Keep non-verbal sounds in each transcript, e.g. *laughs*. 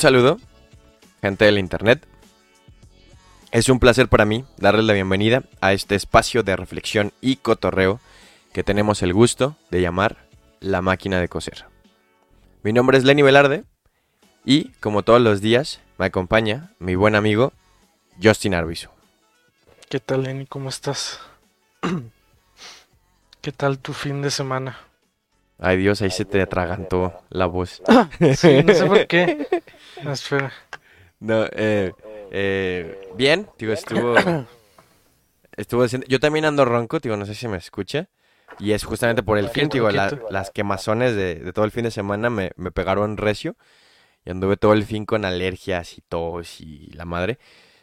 Saludo, gente del Internet. Es un placer para mí darles la bienvenida a este espacio de reflexión y cotorreo que tenemos el gusto de llamar La Máquina de Coser. Mi nombre es Lenny Velarde y, como todos los días, me acompaña mi buen amigo Justin Arbizu. ¿Qué tal, Lenny? ¿Cómo estás? *clears throat* ¿Qué tal tu fin de semana? Ay Dios, ahí se te atragantó la voz. *laughs* Sí, no sé por qué. *laughs* No, espera. No, eh, eh, bien, digo, estuvo. Estuvo. Yo también ando ronco, digo, no sé si me escucha. Y es justamente por el fin, digo, la- las quemazones de, de todo el fin de semana me, me pegaron recio. Y anduve todo el fin con alergias y tos y la madre.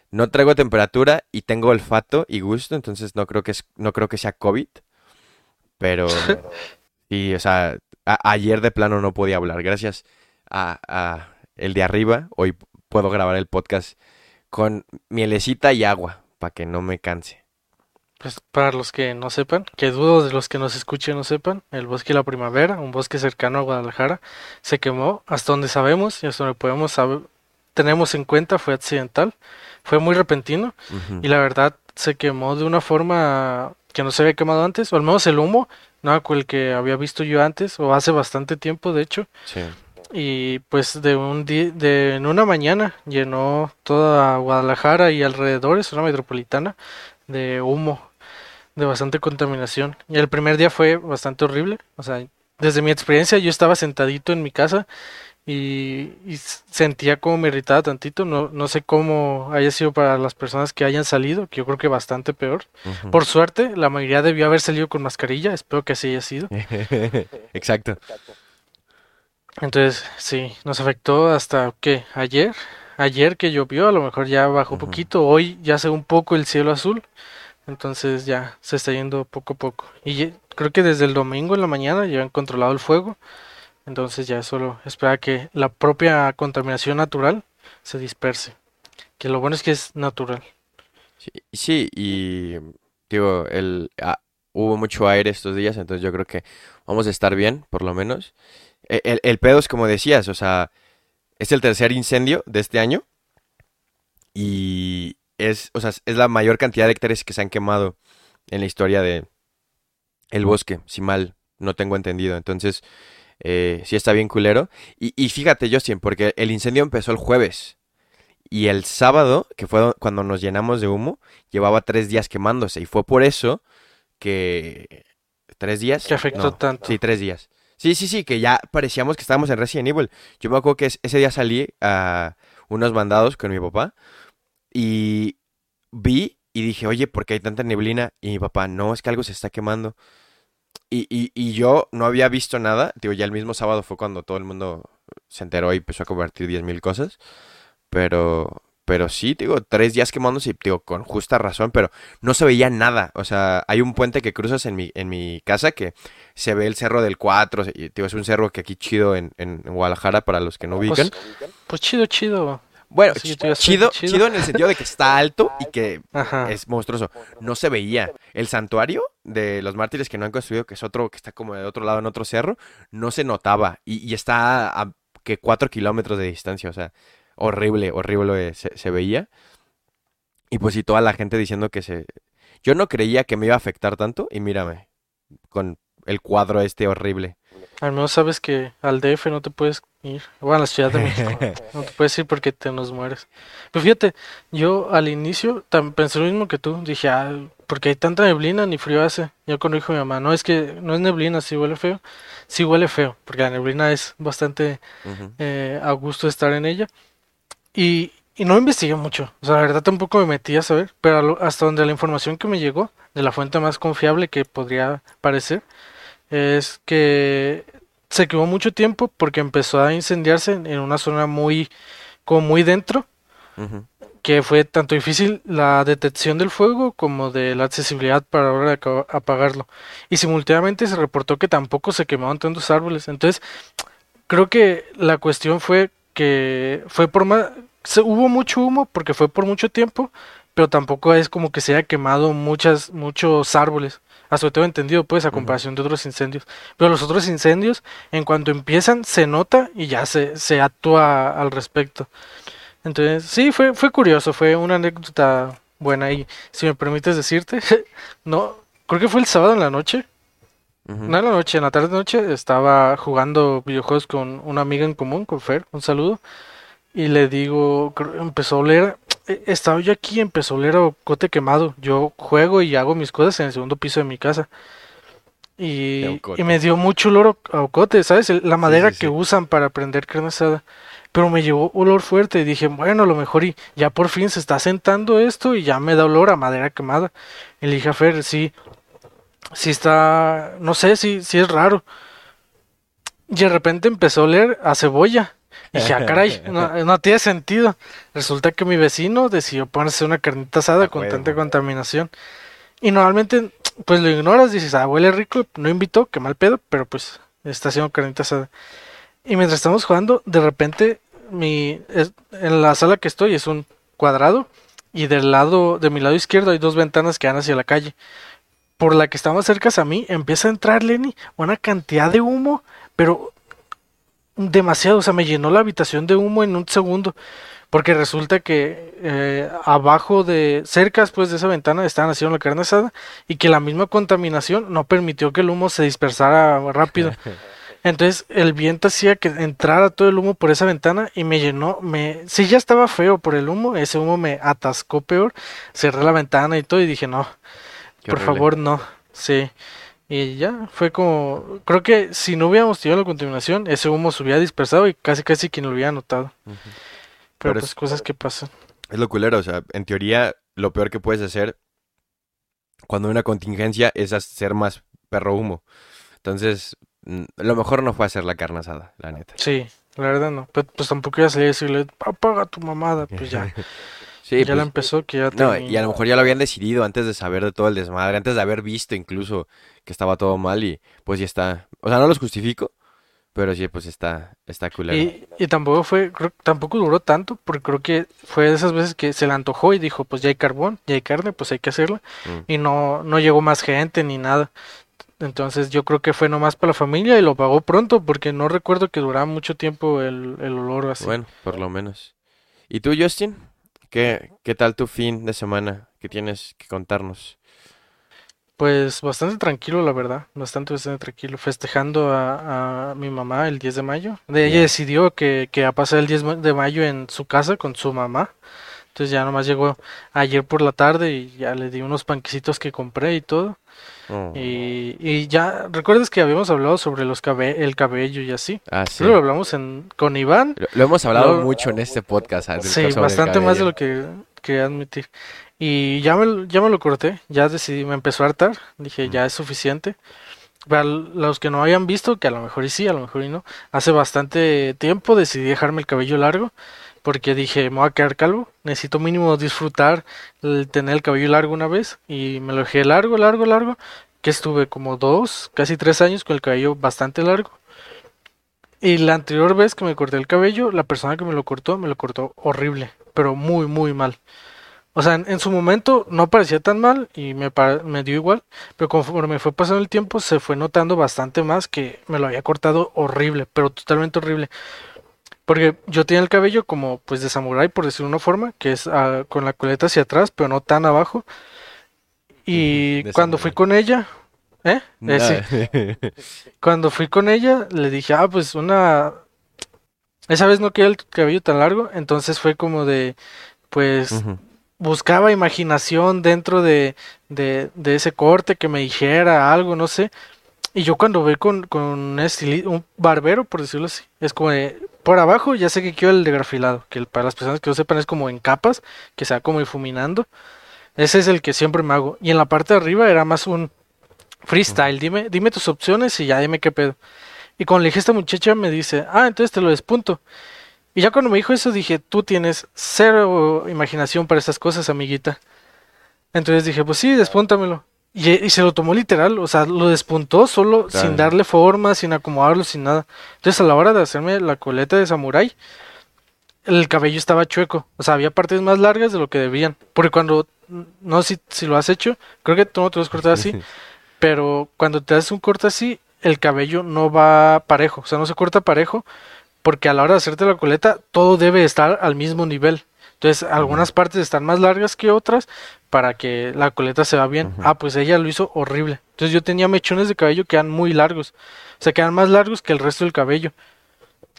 No traigo temperatura y tengo olfato y gusto, entonces no creo que es, no creo que sea COVID. Pero *laughs* y o sea, ayer de plano no podía hablar. Gracias a, a el de arriba, hoy puedo grabar el podcast con mielecita y agua para que no me canse. Pues para los que no sepan, que dudo de los que nos escuchen no sepan, el bosque de la primavera, un bosque cercano a Guadalajara, se quemó hasta donde sabemos y hasta donde podemos saber, tenemos en cuenta fue accidental, fue muy repentino y la verdad se quemó de una forma que no se había quemado antes, o al menos el humo, no el que había visto yo antes, o hace bastante tiempo de hecho, Sí. y pues de un día, de en una mañana llenó toda Guadalajara y alrededores, una metropolitana, de humo, de bastante contaminación. Y el primer día fue bastante horrible, o sea, desde mi experiencia yo estaba sentadito en mi casa y, sentía como me irritaba tantito, no, no sé cómo haya sido para las personas que hayan salido, que yo creo que bastante peor. Por suerte, la mayoría debió haber salido con mascarilla, espero que así haya sido. *laughs* Exacto. Entonces, sí, nos afectó hasta que ayer, ayer que llovió, a lo mejor ya bajó Ujú. poquito, hoy ya se ve un poco el cielo azul, entonces ya se está yendo poco a poco. Y creo que desde el domingo en la mañana ya han controlado el fuego, entonces ya solo espera que la propia contaminación natural se disperse. Que lo bueno es que es natural. Sí, sí, y digo, el, ah, hubo mucho aire estos días, entonces yo creo que vamos a estar bien, por lo menos. E- El, el pedo es como decías, o sea, es el tercer incendio de este año y es, o sea, es la mayor cantidad de hectáreas que se han quemado en la historia de el bosque, si mal no tengo entendido. Entonces, eh, sí está bien culero. Y, y fíjate, Justin, porque el incendio empezó el jueves. Y el sábado, que fue cuando nos llenamos de humo, llevaba tres días quemándose. Y fue por eso que... ¿Tres días? Que afectó No, tanto. Sí, tres días. Sí, sí, sí, que ya parecíamos que estábamos en Resident Evil. Yo me acuerdo que es- ese día salí a unos mandados con mi papá y vi y dije, oye, ¿por qué hay tanta neblina? Y mi papá, no, es que algo se está quemando. Y, y, y yo no había visto nada. Digo, ya el mismo sábado fue cuando todo el mundo se enteró y empezó a convertir 10.000 cosas. Pero, pero sí, digo, tres días quemándose, y, digo, con justa razón, pero no se veía nada. O sea, hay un puente que cruzas en mi, en mi casa que se ve el cerro del 4. Y, digo, es un cerro que aquí chido en, en Guadalajara para los que no ubican. Pues, pues chido, chido. Bueno, sí, chido, chido. chido en el sentido de que está alto y que Ajá. es monstruoso. No se veía. El santuario de los mártires que no han construido, que es otro, que está como de otro lado en otro cerro, no se notaba. Y, y está a que cuatro kilómetros de distancia. O sea, horrible, horrible se, se veía. Y pues sí, toda la gente diciendo que se... Yo no creía que me iba a afectar tanto. Y mírame, con el cuadro este horrible. Al menos sabes que al DF no te puedes ir. Bueno, a la Ciudad de México. *laughs* No te puedes ir porque te nos mueres. Pero fíjate, yo al inicio pensé lo mismo que tú. Dije, ah, porque hay tanta neblina, ni frío hace. Yo cuando dijo mi mamá, no, es que no es neblina, sí huele feo. Sí huele feo, porque la neblina es bastante eh, a gusto estar en ella. Y, y no investigué mucho. O sea, la verdad tampoco me metí a saber. Pero hasta donde la información que me llegó, de la fuente más confiable que podría parecer, es que se quemó mucho tiempo porque empezó a incendiarse en una zona muy, como muy dentro, que fue tanto difícil la detección del fuego como de la accesibilidad para ahora apagarlo. Y simultáneamente se reportó que tampoco se quemaban tantos árboles. Entonces, creo que la cuestión fue que fue por más, se, hubo mucho humo porque fue por mucho tiempo, pero tampoco es como que se haya quemado muchas, muchos árboles. Hasta tengo entendido, pues, a comparación de otros incendios. Pero los otros incendios, en cuanto empiezan, se nota y ya se, se actúa al respecto. Entonces, sí, fue, fue curioso, fue una anécdota buena. Y si me permites decirte, *laughs* no, creo que fue el sábado en la noche. No en la noche, en la tarde noche estaba jugando videojuegos con una amiga en común, con Fer, un saludo. Y le digo, empezó a oler, estaba yo aquí, empezó a oler a cote quemado. Yo juego y hago mis cosas en el segundo piso de mi casa. Y, me dio mucho olor a ocote, ¿sabes? La madera sí, que sí. usan para prender carne asada. Pero me llevó olor fuerte y dije, bueno, a lo mejor y ya por fin se está sentando esto y ya me da olor a madera quemada. Y le dije a Fer, sí, sí está, no sé, sí, sí es raro. Y de repente empezó a oler a cebolla. Y dije, ah, caray, *laughs* no, no tiene sentido. Resulta que mi vecino decidió ponerse una carnita asada con tanta contaminación. Y normalmente, pues lo ignoras, dices, ah, huele rico, no invitó, qué mal pedo, pero pues está haciendo carnita asada. Y mientras estamos jugando, de repente, mi, es- en la sala que estoy es un cuadrado y del lado, de mi lado izquierdo hay dos ventanas que dan hacia la calle. Por la que está más cerca a mí, empieza a entrar, Lenny, una cantidad de humo, pero demasiado, o sea, me llenó la habitación de humo en un segundo. Porque resulta que eh, abajo de, cerca después de esa ventana estaban haciendo la carne asada y que la misma contaminación no permitió que el humo se dispersara rápido. *laughs* Entonces el viento hacía que entrara todo el humo por esa ventana y me llenó, me, si ya estaba feo por el humo, ese humo me atascó peor, cerré la ventana y todo y dije no, Qué por horrible. favor no, sí. Y ya, fue como, creo que si no hubiéramos tenido la contaminación, ese humo se hubiera dispersado y casi casi quien lo hubiera notado. Pero, Pero pues es- cosas que pasan. Es lo culero, o sea, en teoría lo peor que puedes hacer cuando hay una contingencia es hacer más perro humo. Entonces, mm, lo mejor no fue hacer la carne asada, la neta. Sí, la verdad no. Pero pues tampoco iba a salir a decirle, apaga tu mamada, pues ya. *laughs* Sí, ya la pues, empezó que ya no, y a lo mejor ya lo habían decidido antes de saber de todo el desmadre, antes de haber visto incluso que estaba todo mal y pues ya está. O sea, no los justifico, pero sí, pues está, está culero. Y, y tampoco fue, creo, tampoco duró tanto, porque creo que fue de esas veces que se le antojó y dijo, pues ya hay carbón, ya hay carne, pues hay que hacerla. Mm. Y no, no llegó más gente ni nada. Entonces yo creo que fue nomás para la familia y lo pagó pronto, porque no recuerdo que duraba mucho tiempo el, el olor así. Bueno, por lo menos. ¿Y tú, Justin? ¿Qué, qué tal tu fin de semana? ¿Qué tienes que contarnos? Pues bastante tranquilo, la verdad, bastante, bastante tranquilo, festejando a, a mi mamá el 10 de mayo. De ella decidió que, que a pasar el 10 ma- de mayo en su casa con su mamá. Entonces ya nomás llegó ayer por la tarde y ya le di unos panquecitos que compré y todo. Oh. Y, y ya, ¿recuerdas que habíamos hablado sobre los cabe el cabello y así? Ah, sí. Lo hablamos en, con Iván. Lo, lo hemos hablado Lo- mucho en este podcast. del Sí, bastante más de lo que quería admitir. Y ya me, lo- ya me lo corté, ya decidí, me empezó a hartar, dije, ya es suficiente. Para los que no hayan visto, que a lo mejor y sí, a lo mejor y no, hace bastante tiempo decidí dejarme el cabello largo, porque dije, me voy a quedar calvo, necesito mínimo disfrutar el tener el cabello largo una vez, y me lo dejé largo, largo, largo, que estuve como dos, casi tres años con el cabello bastante largo. Y la anterior vez que me corté el cabello, la persona que me lo cortó, me lo cortó horrible, pero muy, muy mal. O sea, en, su momento no parecía tan mal y me, me dio igual, pero conforme fue pasando el tiempo se fue notando bastante más que me lo había cortado horrible, pero totalmente horrible. Porque yo tenía el cabello como pues de samurái, por decirlo de una forma, que es ah, con la coleta hacia atrás, pero no tan abajo. Y de cuando fui con ella, ¿eh? Eh, sí. *laughs* Cuando fui con ella, le dije, ah, pues una... Esa vez no quería el cabello tan largo, entonces fue como de, pues, buscaba imaginación dentro de, de, de ese corte que me dijera algo, no sé. Y yo cuando voy con, con un, un barbero, por decirlo así, es como de, por abajo ya sé que quiero el degrafilado, que el- para las personas que no sepan es como en capas, que se va como difuminando. Ese es el que siempre me hago. Y en la parte de arriba era más un freestyle, dime, dime tus opciones y ya dime qué pedo. Y cuando le dije a esta muchacha me dice, ah, entonces te lo despunto. Y ya cuando me dijo eso dije, tú tienes cero imaginación para estas cosas, amiguita. Entonces dije, pues sí, despúntamelo. Y, y se lo tomó literal, o sea, lo despuntó solo, Claro. sin darle forma, sin acomodarlo, sin nada. Entonces a la hora de hacerme la coleta de samurái, el cabello estaba chueco. O sea, había partes más largas de lo que debían. Porque cuando, no sé si, si lo has hecho, creo que tú no te lo has cortado así, *laughs* pero cuando te haces un corte así, el cabello no va parejo. O sea, no se corta parejo porque a la hora de hacerte la coleta todo debe estar al mismo nivel. Entonces, algunas partes están más largas que otras para que la coleta se va bien. Ah, pues ella lo hizo horrible. Entonces, yo tenía mechones de cabello que eran muy largos. O sea, que eran más largos que el resto del cabello.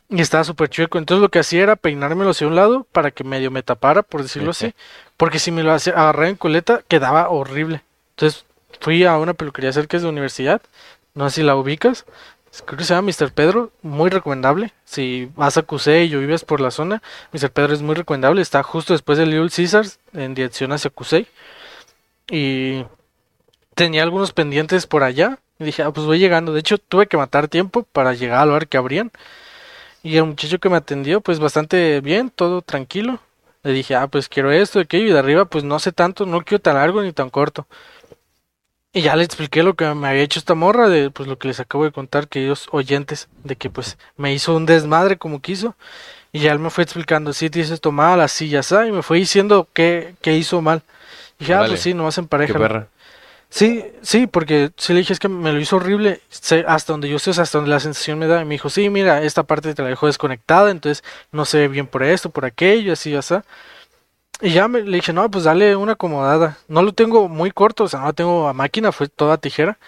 Y estaba súper chueco. Entonces, lo que hacía era peinármelo hacia un lado para que medio me tapara, por decirlo así. Porque si me lo hacía, agarraba en coleta, quedaba horrible. Entonces, fui a una peluquería cerca de la universidad. No sé si la ubicas creo que se llama Mr. Pedro, muy recomendable. Si vas a Cusey y vives por la zona, Mr. Pedro es muy recomendable. Está justo después del Little Caesars, en dirección hacia Cusey. Y tenía algunos pendientes por allá. Y dije, ah, pues voy llegando. De hecho, tuve que matar tiempo para llegar al lugar que abrían. Y el muchacho que me atendió, pues bastante bien, todo tranquilo. Le dije, ah, pues quiero esto, aquello. Y de arriba, pues no sé tanto, no quiero tan largo ni tan corto. Y ya le expliqué lo que me había hecho esta morra, de pues lo que les acabo de contar, que ellos oyentes, de que pues me hizo un desmadre como quiso. Y ya él me fue explicando, sí, tienes esto mal, así, ya sabes, y me fue diciendo qué, qué hizo mal. Y ya, pues sí, nomás en pareja. Sí, sí, porque si le dije es que me lo hizo horrible, sé, hasta donde yo sé, hasta donde la sensación me da. Y me dijo, sí, mira, esta parte te la dejó desconectada, entonces no ve bien por esto, por aquello, así, ya está. Y ya me, le dije, no, pues dale una acomodada. No lo tengo muy corto, o sea, no lo tengo a máquina, fue toda tijera.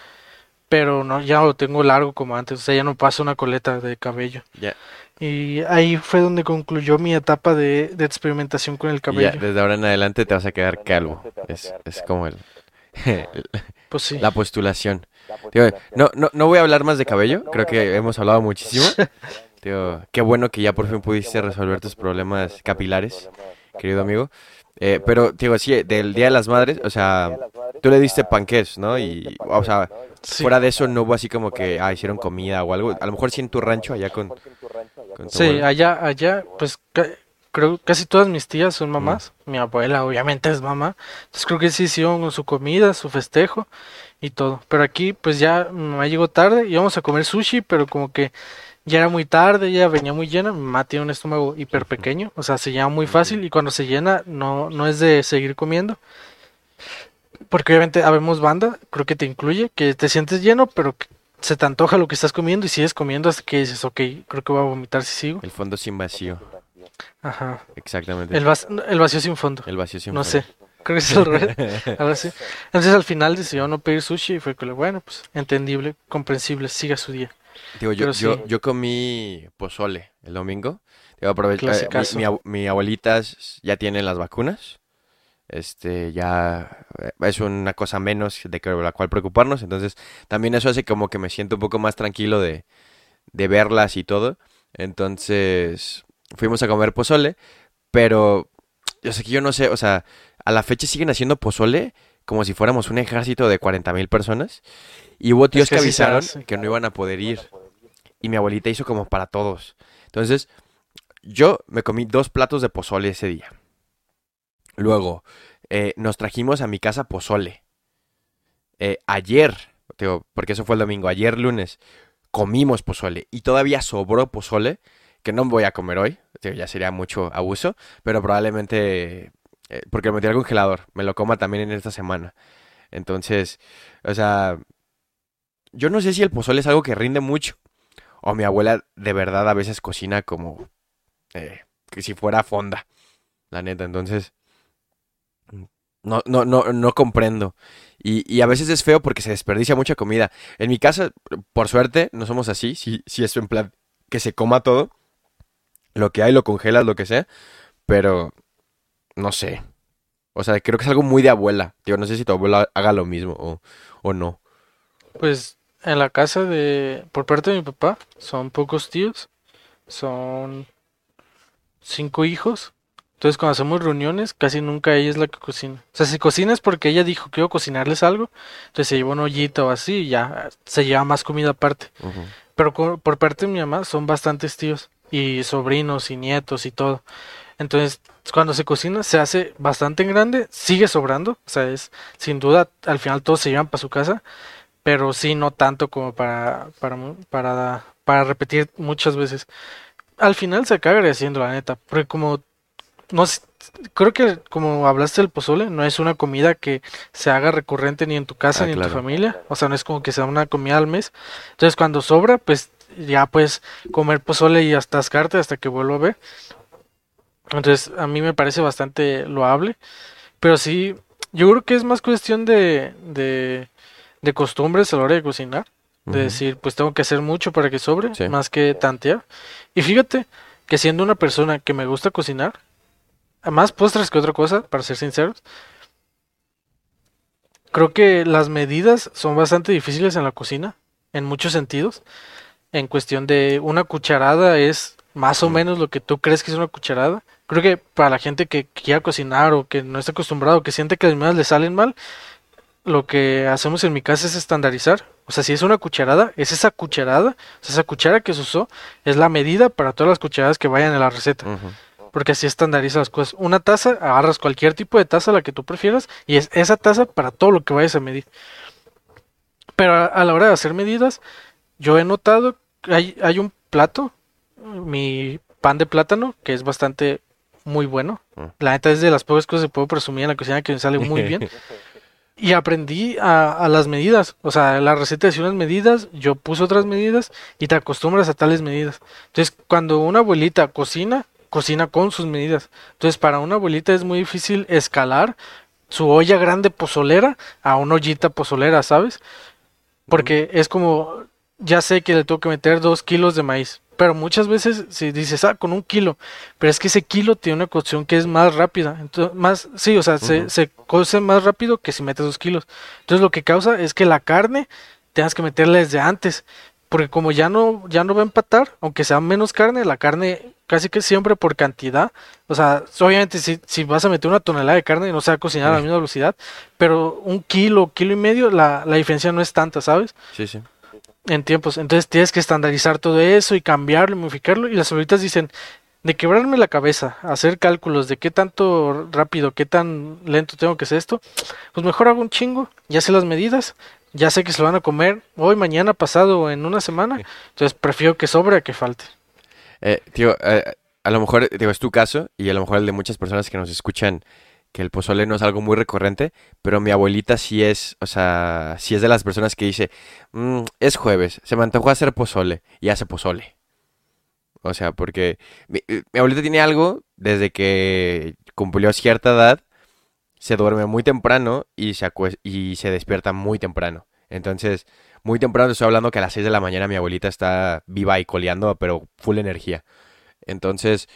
Pero no, ya lo tengo largo como antes, o sea, ya no paso una coleta de cabello. Ya. Y ahí fue donde concluyó mi etapa de, de experimentación con el cabello. Ya, desde ahora en adelante te vas a quedar calvo. Es, es como el, *laughs* pues sí. la postulación. no, no, no voy a hablar más de cabello, creo que hemos hablado muchísimo. *laughs* Tío, qué bueno que ya por fin pudiste resolver tus problemas capilares querido amigo. Eh, pero, digo, sí, del Día de las Madres, o sea, tú le diste panqués, ¿no? Y, o sea, fuera de eso no hubo así como que, ah, hicieron comida o algo. A lo mejor sí en tu rancho, allá con... sí, allá, allá, pues creo casi todas mis tías son mamás. Mi abuela obviamente es mamá. Entonces creo que sí hicieron su comida, su festejo y todo. Pero aquí pues ya me llegó tarde, íbamos a comer sushi, pero como que ya era muy tarde, ya venía muy llena, mi mamá tiene un estómago hiper pequeño, o sea, se llena muy fácil y cuando se llena no, no es de seguir comiendo. Porque obviamente habemos banda, creo que te incluye, que te sientes lleno, pero que se te antoja lo que estás comiendo y sigues comiendo hasta que dices, ok, creo que voy a vomitar si sigo. El fondo sin vacío. Ajá. Exactamente. El, el vacío sin fondo. El vacío sin no fondo. No sé. Creo que es el revés. *laughs* Entonces al final decidió no pedir sushi y fue que, bueno, pues entendible, comprensible, siga su día. Digo, yo, yo, yo comí pozole el domingo. Digo, aproveché, mi, mi, mi, abuelita ya tiene las vacunas. Este, ya eh, es una cosa menos de que la cual preocuparnos. Entonces, también eso hace como que me siento un poco más tranquilo de, de verlas y todo. Entonces, fuimos a comer pozole. Pero, yo sé que yo no sé, o sea, a la fecha siguen haciendo pozole como si fuéramos un ejército de 40 mil personas. Y hubo tíos que, avisaron que no iban a poder ir. Y mi abuelita hizo como para todos. Entonces, yo me comí dos platos de pozole ese día. Luego, eh, nos trajimos a mi casa pozole. Eh, ayer, porque eso fue el domingo, ayer lunes, comimos pozole. Y todavía sobró pozole, que no voy a comer hoy. ya sería mucho abuso, pero probablemente, eh, porque lo metí al congelador, me lo coma también en esta semana. Entonces, o sea, yo no sé si el pozole es algo que rinde mucho. O mi abuela de verdad a veces cocina como eh, que si fuera fonda. La neta, entonces. No, no, no, no comprendo. Y, y, a veces es feo porque se desperdicia mucha comida. En mi casa, por suerte, no somos así. Si, si es en plan que se coma todo. Lo que hay lo congelas, lo que sea. Pero, no sé. O sea, creo que es algo muy de abuela. Digo, no sé si tu abuela haga lo mismo o, o no. Pues en la casa de, por parte de mi papá, son pocos tíos, son cinco hijos. Entonces cuando hacemos reuniones, casi nunca ella es la que cocina. O sea, si cocina es porque ella dijo que iba a cocinarles algo, entonces se lleva un ollito o así y ya se lleva más comida aparte. Pero por parte de mi mamá son bastantes tíos y sobrinos y nietos y todo. Entonces, cuando se cocina se hace bastante grande, sigue sobrando, o sea, es sin duda al final todos se llevan para su casa, pero sí no tanto como para, para, para, para repetir muchas veces. al final se acaba agradeciendo, la neta. Porque como, no creo que como hablaste del pozole, no es una comida que se haga recurrente ni en tu casa Ah, ni en tu familia. O sea, no es como que sea una comida al mes. Entonces, cuando sobra, pues ya puedes comer pozole y hasta ascarte hasta que vuelva a ver. Entonces, a mí me parece bastante loable. Pero sí, yo creo que es más cuestión de, de, de costumbres a la hora de cocinar. De decir, pues tengo que hacer mucho para que sobre, Sí. más que tantear. Y fíjate que siendo una persona que me gusta cocinar, más postres que otra cosa, para ser sinceros, creo que las medidas son bastante difíciles en la cocina, en muchos sentidos. En cuestión de una cucharada es más o menos lo que tú crees que es una cucharada. Creo que para la gente que quiera cocinar o que no está acostumbrado, que siente que las medidas le salen mal, lo que hacemos en mi casa es estandarizar. O sea, si es una cucharada, es esa cucharada, o sea, esa cuchara que se usó, es la medida para todas las cucharadas que vayan en la receta. Porque así estandariza las cosas. Una taza, agarras cualquier tipo de taza, la que tú prefieras, y es esa taza para todo lo que vayas a medir. Pero a, a la hora de hacer medidas, yo he notado que hay, hay un plato, mi pan de plátano, que es bastante muy bueno. Mm. La neta es de las pocas cosas que puedo presumir en la cocina que me sale muy bien. *laughs* Y aprendí a, a las medidas. O sea, la receta decía unas medidas, yo puse otras medidas y te acostumbras a tales medidas. Entonces, cuando una abuelita cocina, cocina con sus medidas. Entonces, para una abuelita es muy difícil escalar su olla grande pozolera a una ollita pozolera, ¿sabes? Porque es como, ya sé que le tengo que meter dos kilos de maíz. Pero muchas veces si dices, ah, con un kilo, pero es que ese kilo tiene una cocción que es más rápida, entonces, más, sí, o sea, se, se cose más rápido que si metes dos kilos. Entonces lo que causa es que la carne tengas que meterla desde antes, porque como ya no, ya no va a empatar, aunque sea menos carne, la carne casi que siempre por cantidad, o sea, obviamente si, si vas a meter una tonelada de carne no se va a cocinar a la misma velocidad, pero un kilo, kilo y medio, la, la diferencia no es tanta, ¿sabes? Sí, sí. En tiempos. Entonces tienes que estandarizar todo eso y cambiarlo, y modificarlo. Y las abuelitas dicen, de quebrarme la cabeza, hacer cálculos de qué tanto rápido, qué tan lento tengo que hacer esto, pues mejor hago un chingo, ya sé las medidas, ya sé que se lo van a comer hoy, mañana, pasado o en una semana. Entonces prefiero que sobre a que falte. Eh, tío, eh, a lo mejor, digo, es tu caso y a lo mejor el de muchas personas que nos escuchan que el pozole no es algo muy recurrente, pero mi abuelita sí es, o sea, sí es de las personas que dice, "Mm, es jueves, se me antojó hacer pozole y hace pozole. O sea, porque mi, abuelita tiene algo desde que cumplió cierta edad, se duerme muy temprano y se, y se despierta muy temprano. Entonces, muy temprano estoy hablando que a las 6 de la mañana mi abuelita está viva y coleando, pero full energía. Entonces,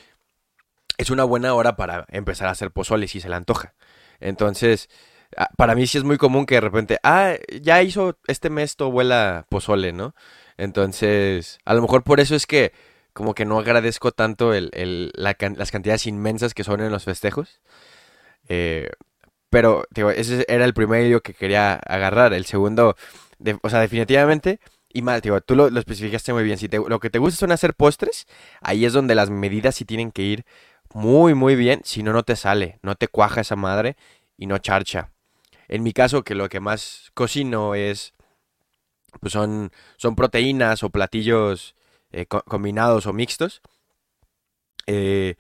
es una buena hora para empezar a hacer pozole si se le antoja. Entonces, para mí sí es muy común que de repente, ah, ya hizo este mes tu abuela pozole, ¿no? Entonces, a lo mejor por eso es que como que no agradezco tanto el, el- las cantidades inmensas que son en los festejos. Eh, pero, digo, ese era el primer hilo que quería agarrar. El segundo, o sea, definitivamente, y más, digo, tú lo, especificaste muy bien. Si lo que te gusta son hacer postres, ahí es donde las medidas sí tienen que ir muy, muy bien. Si no, no te sale, no te cuaja esa madre y no charcha. En mi caso, que lo que más cocino es, pues son, son proteínas o platillos eh, co- combinados o mixtos. Eh,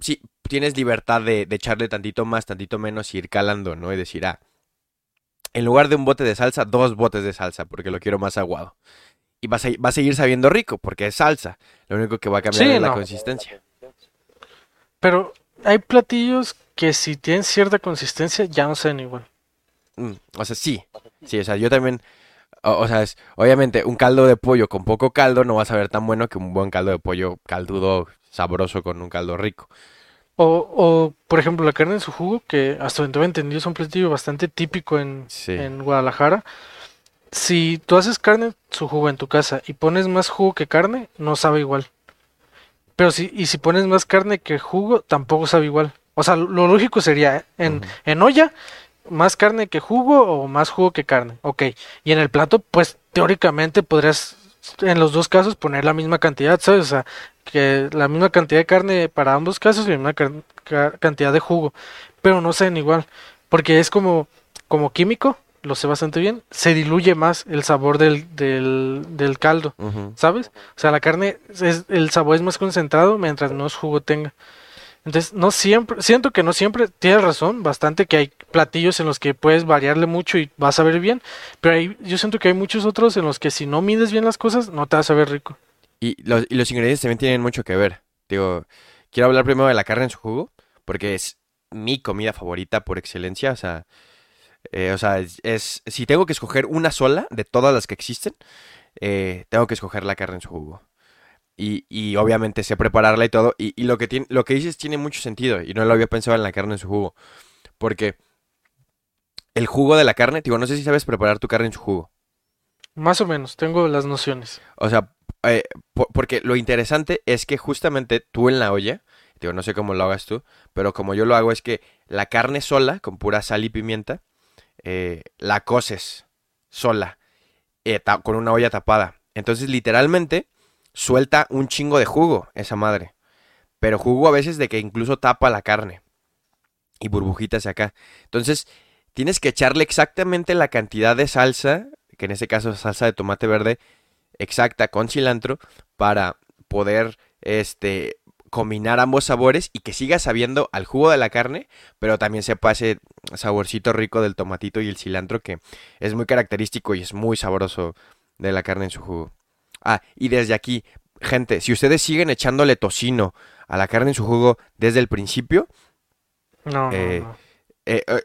sí, tienes libertad de, de echarle tantito más, tantito menos y ir calando, ¿no? Y decir, ah, en lugar de un bote de salsa, dos botes de salsa, porque lo quiero más aguado. Y va a, va a seguir sabiendo rico, porque es salsa. Lo único que va a cambiar Sí, es la consistencia. Pero hay platillos que si tienen cierta consistencia ya no saben igual. Mm, o sea, sí. Sí, o sea, yo también. O, o sea, es, obviamente, un caldo de pollo con poco caldo no va a saber tan bueno que un buen caldo de pollo caldudo, sabroso con un caldo rico. O, o, por ejemplo, la carne en su jugo, que hasta donde entendido es un platillo bastante típico en, Sí. en Guadalajara. Si tú haces carne en su jugo en tu casa y pones más jugo que carne, no sabe igual. Pero si, y si pones más carne que jugo, tampoco sabe igual. O sea, lo lógico sería, ¿eh? en, en olla, más carne que jugo o más jugo que carne. Ok. Y en el plato, pues teóricamente podrías en los dos casos poner la misma cantidad, ¿sabes? O sea, que la misma cantidad de carne para ambos casos y la misma ca- ca- cantidad de jugo. Pero no saben igual. Porque es como, como químico. Lo sé bastante bien, se diluye más el sabor del, del, del caldo. ¿sabes? O sea, la carne, es, el sabor es más concentrado mientras menos jugo tenga. Entonces, no siempre, siento que no siempre, tienes razón, bastante que hay platillos en los que puedes variarle mucho y vas a ver bien, pero hay, yo siento que hay muchos otros en los que si no mides bien las cosas, no te vas a ver rico. Y los, y los ingredientes también tienen mucho que ver. Digo, quiero hablar primero de la carne en su jugo, porque es mi comida favorita por excelencia. O sea, eh, o sea, es, es- si tengo que escoger una sola de todas las que existen, eh, tengo que escoger la carne en su jugo. Y, y obviamente sé prepararla y todo. Y, y lo que tiene, lo que dices tiene mucho sentido. Y no lo había pensado en la carne en su jugo. Porque el jugo de la carne, digo, no sé si sabes preparar tu carne en su jugo. Más o menos, tengo las nociones. O sea, eh, po- porque lo interesante es que justamente tú en la olla, digo, no sé cómo lo hagas tú, pero como yo lo hago es que la carne sola, con pura sal y pimienta, eh, la coces sola, eh, con una olla tapada. Entonces, literalmente, suelta un chingo de jugo esa madre. Pero jugo a veces de que incluso tapa la carne. Y burbujitas acá. Entonces, tienes que echarle exactamente la cantidad de salsa, que en este caso es salsa de tomate verde, exacta con cilantro para poder este combinar ambos sabores y que siga sabiendo al jugo de la carne, pero también sepa ese saborcito rico del tomatito y el cilantro que es muy característico y es muy sabroso de la carne en su jugo. Ah, y desde aquí, gente, si ustedes siguen echándole tocino a la carne en su jugo desde el principio, No, no, Eh, no. eh, eh,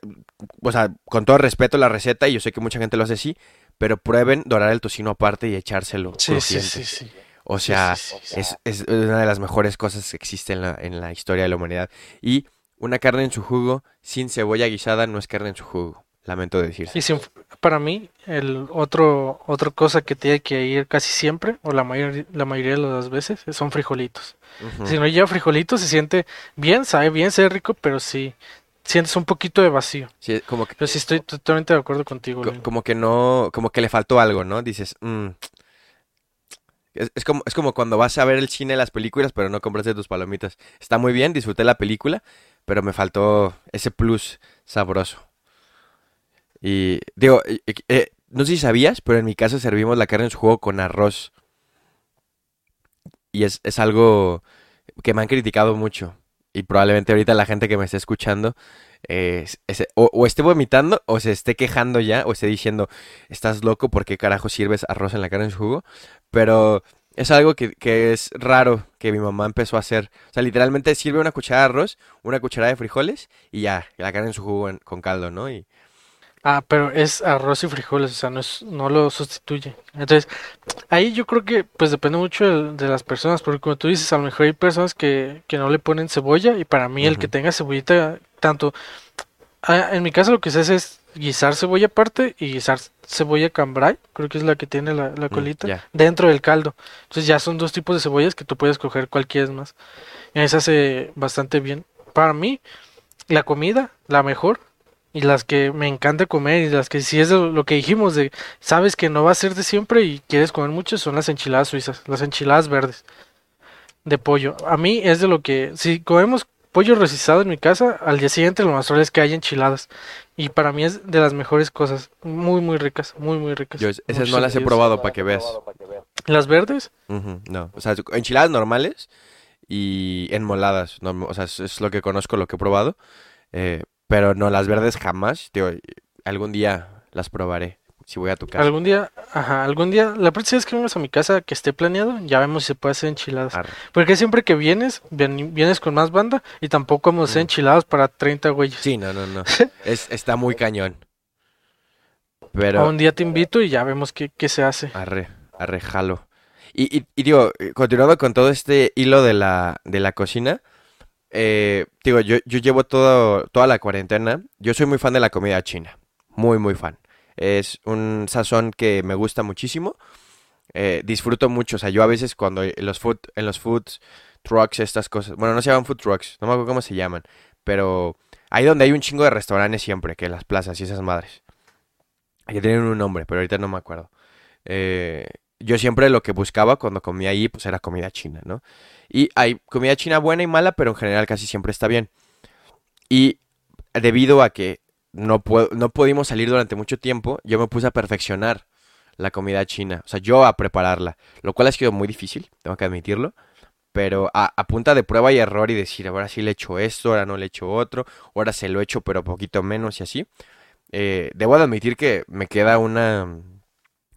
o sea, con todo respeto la receta, y yo sé que mucha gente lo hace así, pero prueben dorar el tocino aparte y echárselo Sí, sí, sí, sí. O sea, sí, sí, sí. es, es una de las mejores cosas que existe en la, en la historia de la humanidad. Y una carne en su jugo sin cebolla guisada no es carne en su jugo. Lamento decirse. Y sin- para mí, el otro, otra cosa que tiene que ir casi siempre, o la mayor, la mayoría de las veces, son frijolitos. Si no lleva frijolitos, se siente bien, sabe bien, sabe rico, pero sí sientes un poquito de vacío. Sí, como que, Pero sí estoy totalmente de acuerdo contigo, co- como que no, como que le faltó algo, ¿no? Dices, "Mm". Es, es como, es como cuando vas a ver el cine, las películas, pero no compraste tus palomitas. Está muy bien, disfruté la película, pero me faltó ese plus sabroso. Y digo, eh, no sé si sabías, pero en mi casa servimos la carne en su jugo con arroz. Y es, es algo que me han criticado mucho. Y probablemente ahorita la gente que me esté escuchando eh, o, o esté vomitando o se esté quejando ya o esté diciendo, estás loco, ¿por qué carajo sirves arroz en la carne en su jugo? Pero es algo que, que es raro que mi mamá empezó a hacer. O sea, literalmente sirve una cucharada de arroz, una cucharada de frijoles y ya, la carne en su jugo en- con caldo, ¿no? Y Ah, pero es arroz y frijoles, o sea, no es, no lo sustituye. Entonces, ahí yo creo que pues depende mucho de, de las personas, porque como tú dices, a lo mejor hay personas que, que no le ponen cebolla y para mí el que tenga cebollita, tanto, ah, en mi caso lo que se hace es guisar cebolla aparte y guisar cebolla cambray, creo que es la que tiene la, la mm, colita, dentro del caldo. Entonces ya son dos tipos de cebollas que tú puedes coger cualquiera más. Y ahí se hace bastante bien. Para mí, la comida, la mejor, y las que me encanta comer, y las que sí es lo que dijimos, de sabes que no va a ser de siempre y quieres comer mucho, son las enchiladas suizas, las enchiladas verdes de pollo. A mí es de lo que, si comemos pollo rostizado en mi casa, al día siguiente lo más probable es que haya enchiladas. Y para mí es de las mejores cosas, muy, muy ricas, muy, muy ricas. Yo es- esas Muchos no las he probado para que veas. Las verdes, no, o sea, enchiladas normales y enmoladas. norm- o sea, es, es lo que conozco, lo que he probado. eh, pero no, las verdes jamás. Tío, algún día las probaré. Si voy a tu casa. algún día, ajá, algún día, la próxima vez que vengas a mi casa que esté planeado, ya vemos si se puede hacer enchiladas. Arre. Porque siempre que vienes, vien- vienes con más banda y tampoco vamos a hacer Mm. enchiladas para 30 güeyes. Sí, no, no, no. *laughs* Es, está muy cañón. A Pero, un día te invito y ya vemos qué, qué se hace. arre, arre, jalo. Y, y, y digo, eh, continuando con todo este hilo de la, de la cocina, eh, digo, yo, yo llevo todo, toda la cuarentena. Yo soy muy fan de la comida china. Muy, muy fan. Es un sazón que me gusta muchísimo. Eh, disfruto mucho. O sea, yo a veces cuando en los food, en los food trucks, estas cosas. Bueno, no se llaman food trucks, no me acuerdo cómo se llaman. Pero ahí donde hay un chingo de restaurantes siempre, que las plazas y esas madres. Que tienen un nombre, pero ahorita no me acuerdo. Eh, yo siempre lo que buscaba cuando comía ahí, pues era comida china, ¿no? Y hay comida china buena y mala, pero en general casi siempre está bien. Y debido a que no, no pudimos salir durante mucho tiempo, yo me puse a perfeccionar la comida china, o sea, yo a prepararla, lo cual ha sido muy difícil, tengo que admitirlo, pero a, punta de prueba y error y decir, ahora sí le echo esto, ahora no le echo otro, ahora se lo echo pero poquito menos y así, eh, debo de admitir que me queda una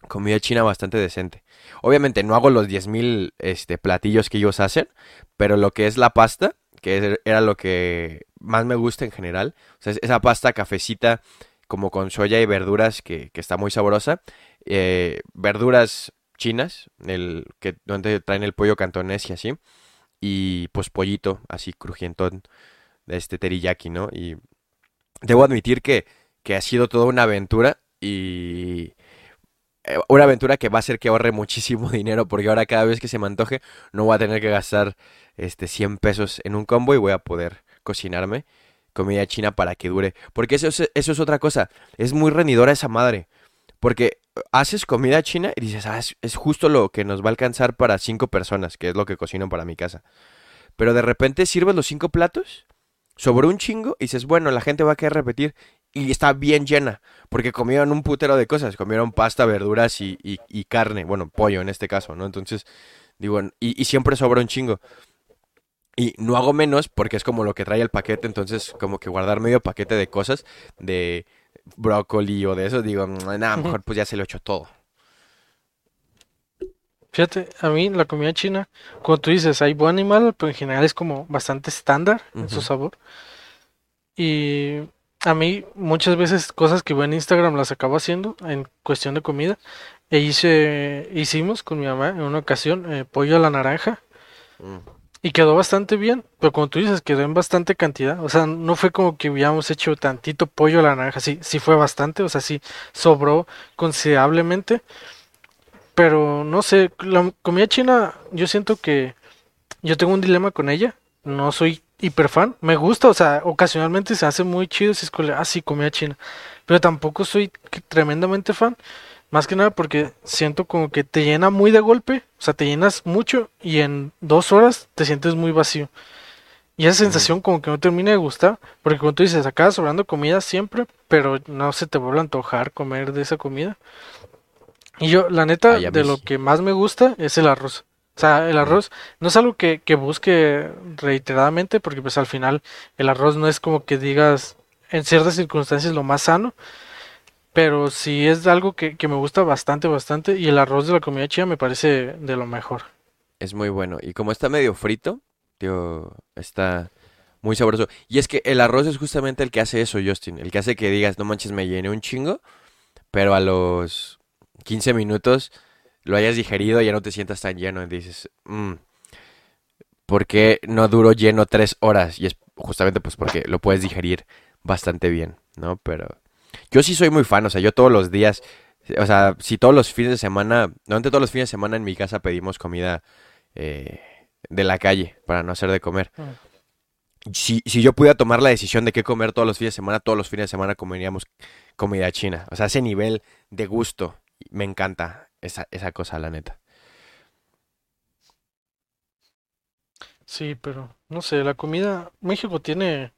comida china bastante decente. Obviamente no hago los 10.000 este, platillos que ellos hacen, pero lo que es la pasta, que era lo que más me gusta en general, esa pasta cafecita como con soya y verduras que, que está muy sabrosa, eh, verduras chinas, el, que, donde traen el pollo cantonés y así, y pues pollito así crujientón de este teriyaki, ¿no? Y debo admitir que, que ha sido toda una aventura y una aventura que va a hacer que ahorre muchísimo *laughs* dinero porque ahora cada vez que se me antoje no voy a tener que gastar este 100 pesos en un combo y voy a poder cocinarme comida china para que dure. Porque eso es, eso es otra cosa, es muy rendidora esa madre. Porque haces comida china y dices, ah, es, justo lo que nos va a alcanzar para cinco personas, que es lo que cocino para mi casa. Pero de repente sirves los cinco platos sobre un chingo y dices, bueno, la gente va a querer repetir y está bien llena, porque comieron un putero de cosas, comieron pasta, verduras y, y, carne, bueno, pollo en este caso, ¿no? Entonces, digo, y, y, siempre sobra un chingo. Y no hago menos porque es como lo que trae el paquete, entonces como que guardar medio paquete de cosas, de brócoli o de eso, digo, nada, mejor pues ya se lo echo todo. Fíjate, a mí la comida china, como tú dices, hay buen animal, pero en general es como bastante estándar en su sabor. Y a mí muchas veces cosas que veo en Instagram las acabo haciendo en cuestión de comida. E hice, hicimos con mi mamá en una ocasión eh, pollo a la naranja. Mm. Y quedó bastante bien, pero como tú dices, quedó en bastante cantidad. O sea, no fue como que hubiéramos hecho tantito pollo a la naranja. Sí, sí fue bastante, o sea, sí sobró considerablemente. Pero no sé, la comida china, yo siento que yo tengo un dilema con ella. No soy hiper fan. Me gusta, o sea, ocasionalmente se hace muy chido si es ah, sí, comida china. Pero tampoco soy tremendamente fan. Más que nada porque siento como que te llena muy de golpe, o sea, te llenas mucho y en dos horas te sientes muy vacío. Y esa sensación como que no termina de gustar, porque como tú dices, acabas sobrando comida siempre, pero no se te vuelve a antojar comer de esa comida. Y yo, la neta, de lo que más me gusta es el arroz. O sea, el arroz no es algo que, que busque reiteradamente, porque pues al final el arroz no es como que digas en ciertas circunstancias lo más sano, pero sí es algo que, me gusta bastante, bastante. Y el arroz de la comida china me parece de lo mejor. Es muy bueno. Y como está medio frito, tío, está muy sabroso. Y es que el arroz es justamente el que hace eso, Justin. El que hace que digas, no manches, me llené un chingo. Pero a los 15 minutos lo hayas digerido y ya no te sientas tan lleno. Y dices, mmm, ¿por qué no duro lleno tres horas? Y es justamente pues porque lo puedes digerir bastante bien, ¿no? Pero yo sí soy muy fan, o sea, yo todos los días, o sea, si todos los fines de semana, normalmente todos los fines de semana en mi casa pedimos comida eh, de la calle para no hacer de comer. Mm. Si, si yo pudiera tomar la decisión de qué comer todos los fines de semana, todos los fines de semana comeríamos comida china. O sea, ese nivel de gusto, me encanta esa, esa cosa, la neta. Sí, pero no sé, la comida, México tiene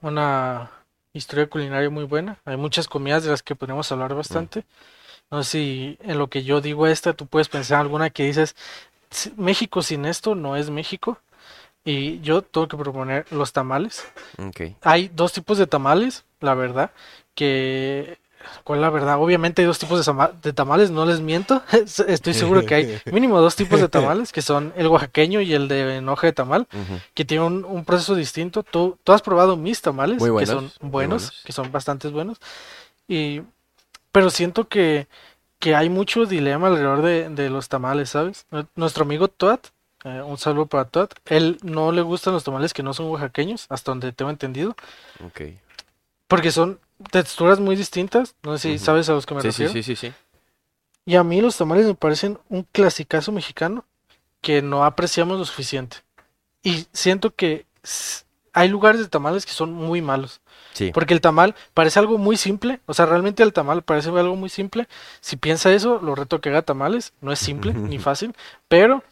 una historia culinaria muy buena. Hay muchas comidas de las que podemos hablar bastante. No sé si en lo que yo digo esta, tú puedes pensar alguna que dices, México sin esto no es México. Y yo tengo que proponer los tamales. Hay dos tipos de tamales, la verdad, que ¿Cuál es la verdad? Obviamente hay dos tipos de, tamales, no les miento. *laughs* Estoy seguro que hay *laughs* mínimo dos tipos de tamales, que son el oaxaqueño y el de enoja de tamal, que tienen un, proceso distinto. Tú, tú has probado mis tamales, que son buenos, que son bastante buenos. Y, pero siento que, que hay mucho dilema alrededor de, los tamales, ¿sabes? Nuestro amigo Toad, eh, un saludo para Toad, él no le gustan los tamales que no son oaxaqueños, hasta donde tengo entendido. Ok. Porque son texturas muy distintas. No sé si sabes a los que me refiero. Sí, sí, sí, sí. Y a mí los tamales me parecen un clasicazo mexicano que no apreciamos lo suficiente. Y siento que hay lugares de tamales que son muy malos. Sí. Porque el tamal parece algo muy simple. O sea, realmente el tamal parece algo muy simple. Si piensa eso, lo reto que haga tamales. No es simple *laughs* ni fácil. Pero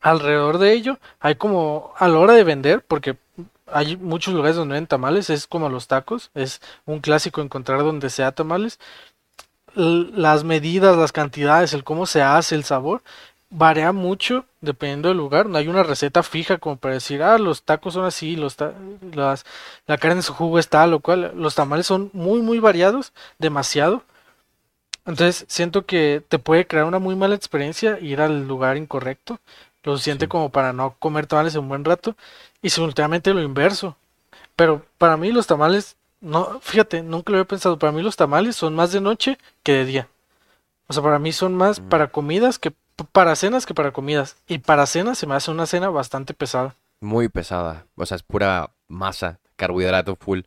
alrededor de ello hay como a la hora de vender, porque hay muchos lugares donde venden tamales, es como los tacos, es un clásico encontrar donde sea tamales. L- las medidas, las cantidades, el cómo se hace, el sabor, varía mucho dependiendo del lugar. No hay una receta fija como para decir, ah, los tacos son así, los ta- las, la carne en su jugo es tal o cual. Los tamales son muy, muy variados, demasiado. Entonces siento que te puede crear una muy mala experiencia ir al lugar incorrecto, lo suficiente Sí. como para no comer tamales en un buen rato, y simultáneamente lo inverso. Pero para mí los tamales, no, fíjate, nunca lo había pensado, para mí los tamales son más de noche que de día. O sea, para mí son más Mm. para comidas que para cenas que para comidas. Y para cenas se me hace una cena bastante pesada. Muy pesada. O sea, es pura masa, carbohidrato full.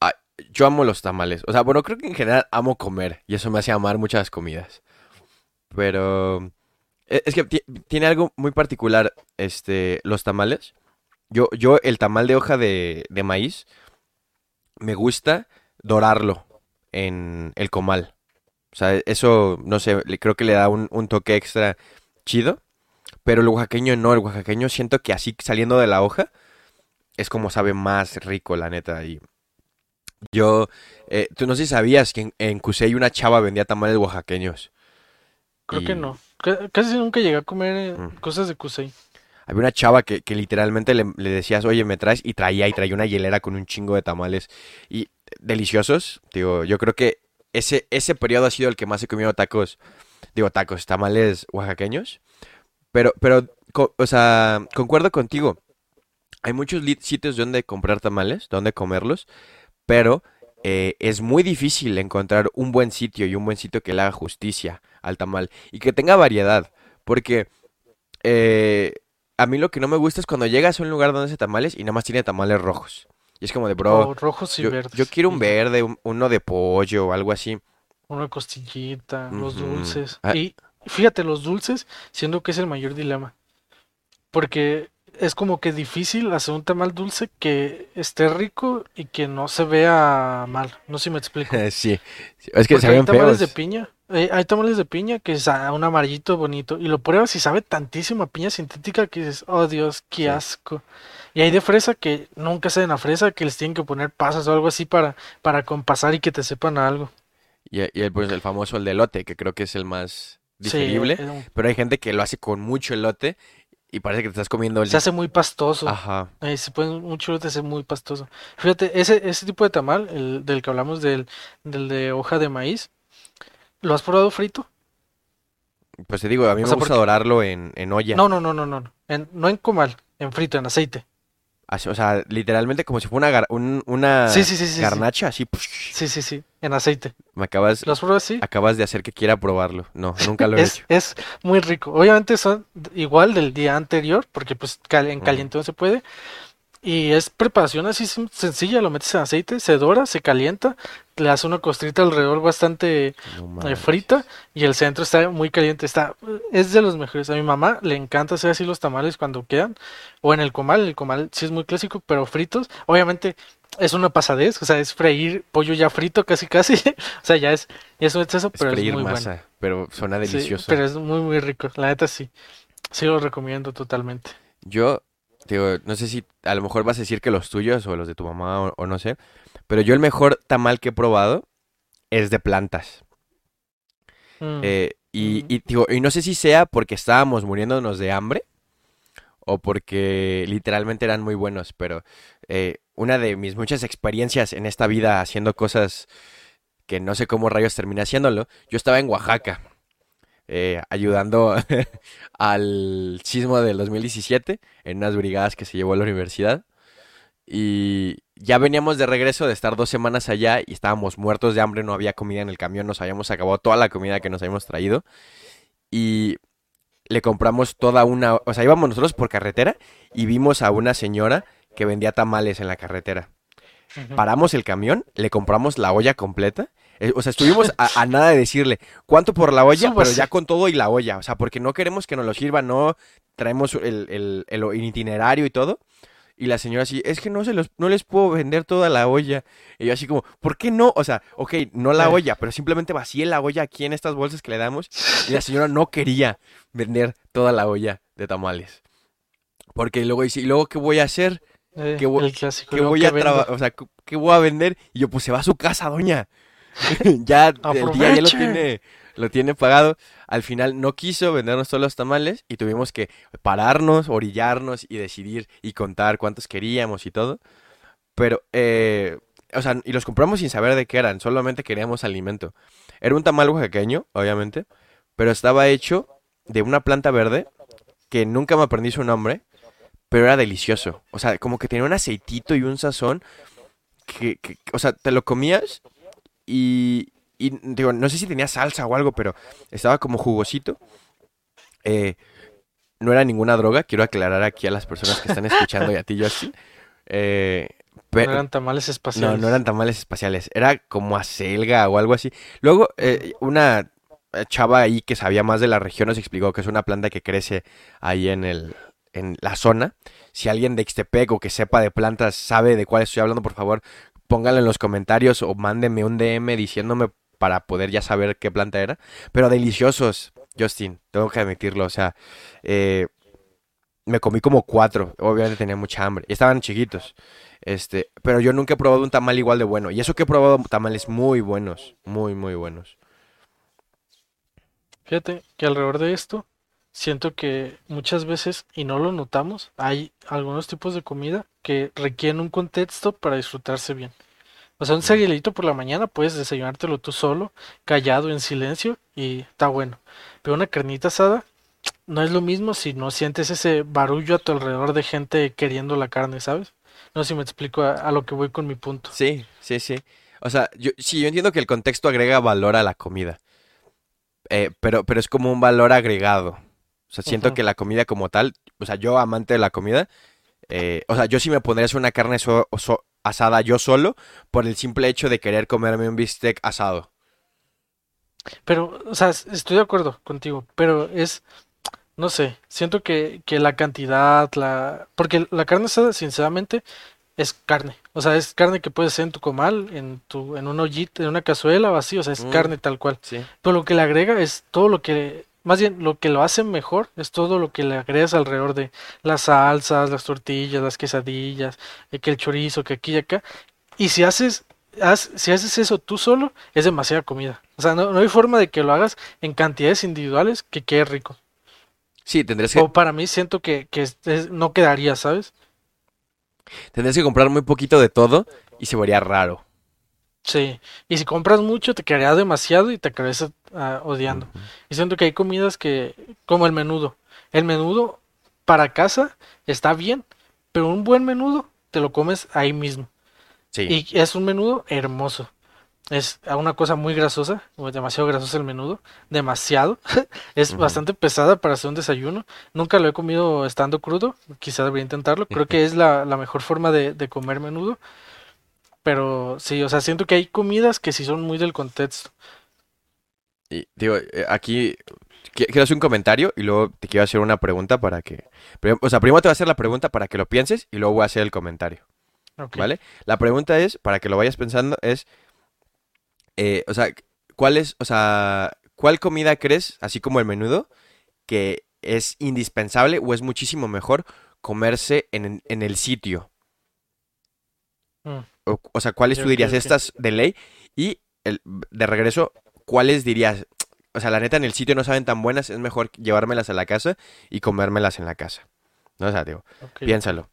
Ah, yo amo los tamales. O sea, bueno, creo que en general amo comer. Y eso me hace amar muchas comidas. Pero e- es que ti- tiene algo muy particular, este, los tamales. Yo, yo el tamal de hoja de, de maíz, me gusta dorarlo en el comal. O sea, eso, no sé, le- creo que le da un, un toque extra chido. Pero el oaxaqueño no, el oaxaqueño siento que así saliendo de la hoja es como sabe más rico, la neta. Y yo, eh, tú no sé si sabías que en, en Cusey una chava vendía tamales oaxaqueños. Creo que no. Ca- Casi nunca llegué a comer eh, Mm. cosas de Kusei. Había una chava que, literalmente le, decías, oye, me traes, y traía, y traía una hielera con un chingo de tamales. Y deliciosos. Digo, yo creo que ese, ese periodo ha sido el que más he comido tacos, digo, tacos, tamales oaxaqueños. Pero, pero, o sea, concuerdo contigo. Hay muchos sitios donde comprar tamales, donde comerlos, pero eh, es muy difícil encontrar un buen sitio y un buen sitio que le haga justicia al tamal y que tenga variedad, porque eh, a mí lo que no me gusta es cuando llegas a un lugar donde hace tamales y nada más tiene tamales rojos. Y es como de, bro, O rojos y yo, verdes. yo quiero un verde, un- uno de pollo o algo así. Una costillita, los dulces. Ah. Y fíjate, los dulces, siendo que es el mayor dilema. Porque es como que difícil hacer un tamal dulce que esté rico y que no se vea mal. No sé si me explico. *laughs* Sí, es que Porque se hay ven tamales de feos. piña. Eh, hay tamales de piña que es a- un amarillito bonito. Y lo pruebas y sabe tantísimo a piña sintética que dices, oh Dios, qué Sí. asco. Y hay de fresa que nunca saben a fresa, que les tienen que poner pasas o algo así para, para compasar y que te sepan a algo. Y, y el, pues, el famoso el de elote, que creo que es el más digerible. un- Pero hay gente que lo hace con mucho elote y parece que te estás comiendo el... se hace muy pastoso. Ajá. Eh, se puede mucho elote ser muy pastoso. Fíjate, ese, ese tipo de tamal, el del que hablamos del, del de hoja de maíz, ¿lo has probado frito? Pues te digo, a mí O me sea, gusta porque- dorarlo en, en olla. No, no, no, no, no. no. En- no en comal, en frito, en aceite. Así, o sea, literalmente como si fuera una, un- una Sí, sí, sí, sí, sí. garnacha, así. psh, Sí, sí, sí, en aceite. Me acabas, ¿Lo has probado así? acabas de hacer que quiera probarlo. No, nunca lo he Es, hecho. es muy rico. Obviamente son igual del día anterior, porque pues cal- en caliente no se puede. Y es preparación así sen- sencilla, lo metes en aceite, se dora, se calienta, le haces una costrita alrededor bastante No eh, frita y el centro está muy caliente, está es de los mejores. A mi mamá le encanta hacer así los tamales cuando quedan o en el comal, el comal sí es muy clásico, pero fritos, obviamente es una pasadez, o sea, es freír pollo ya frito casi casi, *laughs* o sea, ya es ya es un exceso, Es pero es muy bueno. pero suena Sí, delicioso. pero es muy muy rico, la neta sí. Sí lo recomiendo totalmente. Yo, digo, no sé si a lo mejor vas a decir que los tuyos o los de tu mamá o, o no sé, pero yo el mejor tamal que he probado es de plantas. Mm, Eh, y, Mm. y, digo, y no sé si sea porque estábamos muriéndonos de hambre o porque literalmente eran muy buenos, pero eh, una de mis muchas experiencias en esta vida haciendo cosas que no sé cómo rayos terminé haciéndolo, yo estaba en Oaxaca eh, ayudando *laughs* al sismo del 2017 en unas brigadas que se llevó a la universidad. Y ya veníamos de regreso de estar dos semanas allá y estábamos muertos de hambre, no había comida en el camión, nos habíamos acabado toda la comida que nos habíamos traído. Y le compramos toda una, o sea, íbamos nosotros por carretera y vimos a una señora que vendía tamales en la carretera. Paramos el camión, le compramos la olla completa. Eh, o sea, estuvimos a, a nada de decirle cuánto por la olla, pero ya con todo y la olla. O sea, porque no queremos que nos lo sirva, no traemos el, el- el itinerario y todo. Y la señora así, es que no se los, no les puedo vender toda la olla. Y yo así como, ¿por qué no? O sea, ok, no la Eh. olla, pero simplemente vacié la olla aquí en estas bolsas que le damos. Y la señora no quería vender toda la olla de tamales. Porque luego dice, ¿y luego qué voy a hacer? Eh, ¿Qué voy- el clásico. ¿Qué luego, voy ¿qué a ¿qué voy a vender? Y yo, pues se va a su casa, doña. *laughs* ya el día ya lo tiene, lo tiene pagado. Al final no quiso vendernos todos los tamales y tuvimos que pararnos, orillarnos y decidir y contar cuántos queríamos y todo. Pero, eh, o sea, y los compramos sin saber de qué eran, solamente queríamos alimento. Era un tamal oaxaqueño, obviamente, pero estaba hecho de una planta verde que nunca me aprendí su nombre, pero era delicioso. O sea, como que tenía un aceitito y un sazón que, que- o sea, te lo comías y, y, digo, no sé si tenía salsa o algo, pero estaba como jugosito. Eh, no era ninguna droga, quiero aclarar aquí a las personas que están escuchando y a ti, *laughs* Justin. Eh, No eran tamales no, espaciales. no eran tamales espaciales, era como acelga o algo así. Luego, eh, una chava ahí que sabía más de la región nos explicó que es una planta que crece ahí en el, en la zona. Si alguien de Ixtepec o que sepa de plantas sabe de cuál estoy hablando, por favor, pónganlo en los comentarios o mándenme un DM diciéndome para poder ya saber qué planta era. Pero deliciosos, Justin, tengo que admitirlo. O sea, eh, me comí como cuatro. Obviamente tenía mucha hambre. Estaban chiquitos. Este, pero yo nunca he probado un tamal igual de bueno. Y eso que he probado tamales muy buenos. Muy, muy buenos. Fíjate que alrededor de esto, siento que muchas veces, y no lo notamos, hay algunos tipos de comida que requieren un contexto para disfrutarse bien. O sea, un cerealito por la mañana puedes desayunártelo tú solo, callado, en silencio, y está bueno. Pero una carnita asada no es lo mismo si no sientes ese barullo a tu alrededor de gente queriendo la carne, ¿sabes? No sé si me explico a, a lo que voy con mi punto. Sí, sí, sí. O sea, yo, sí, yo entiendo que el contexto agrega valor a la comida. Eh, pero, pero es como un valor agregado. O sea, siento que la comida como tal, o sea, yo amante de la comida, eh, o sea, yo sí me pondría a hacer una carne so- so- asada yo solo por el simple hecho de querer comerme un bistec asado. Pero, o sea, estoy de acuerdo contigo, pero es, no sé, siento que, que la cantidad, la... Porque la carne asada, sinceramente, es carne. O sea, es carne que puede ser en tu comal, en tu, en un ollito, en una cazuela o así, o sea, es Mm. carne tal cual. Sí. Pero lo que le agrega es todo lo que, más bien, lo que lo hace mejor es todo lo que le agregas alrededor de las salsas, las tortillas, las quesadillas, eh, que el chorizo, que aquí y acá. Y si haces, haz- si haces eso tú solo, es demasiada comida. O sea, no, no hay forma de que lo hagas en cantidades individuales que quede rico. Sí, tendrías que, O para mí siento que, que es- es- no quedaría, ¿sabes? tendrías que comprar muy poquito de todo y se vería raro. Sí. Y si compras mucho, te quedaría demasiado y te acabarías ah, odiando. Y siento que hay comidas que, como el menudo. El menudo para casa está bien, pero un buen menudo te lo comes ahí mismo. Sí. Y es un menudo hermoso. Es una cosa muy grasosa, demasiado grasoso el menudo, demasiado. *laughs* Es bastante pesada para hacer un desayuno. Nunca lo he comido estando crudo, quizá debería intentarlo. Creo que es la, la mejor forma de, de comer menudo. Pero sí, o sea, siento que hay comidas que sí son muy del contexto. Y digo, eh, aquí qui- quiero hacer un comentario y luego te quiero hacer una pregunta para que... O sea, primero te voy a hacer la pregunta para que lo pienses y luego voy a hacer el comentario, Ok. ¿vale? La pregunta es, para que lo vayas pensando, es... eh, o sea, ¿cuál es, o sea, cuál comida crees, así como el menudo, que es indispensable o es muchísimo mejor comerse en, en el sitio? Mm. O, o sea, ¿cuáles tú dirías estas de ley? Y el, de regreso, ¿cuáles dirías? O sea, la neta en el sitio no saben tan buenas, es mejor llevármelas a la casa y comérmelas en la casa. ¿No? O sea, digo, piénsalo.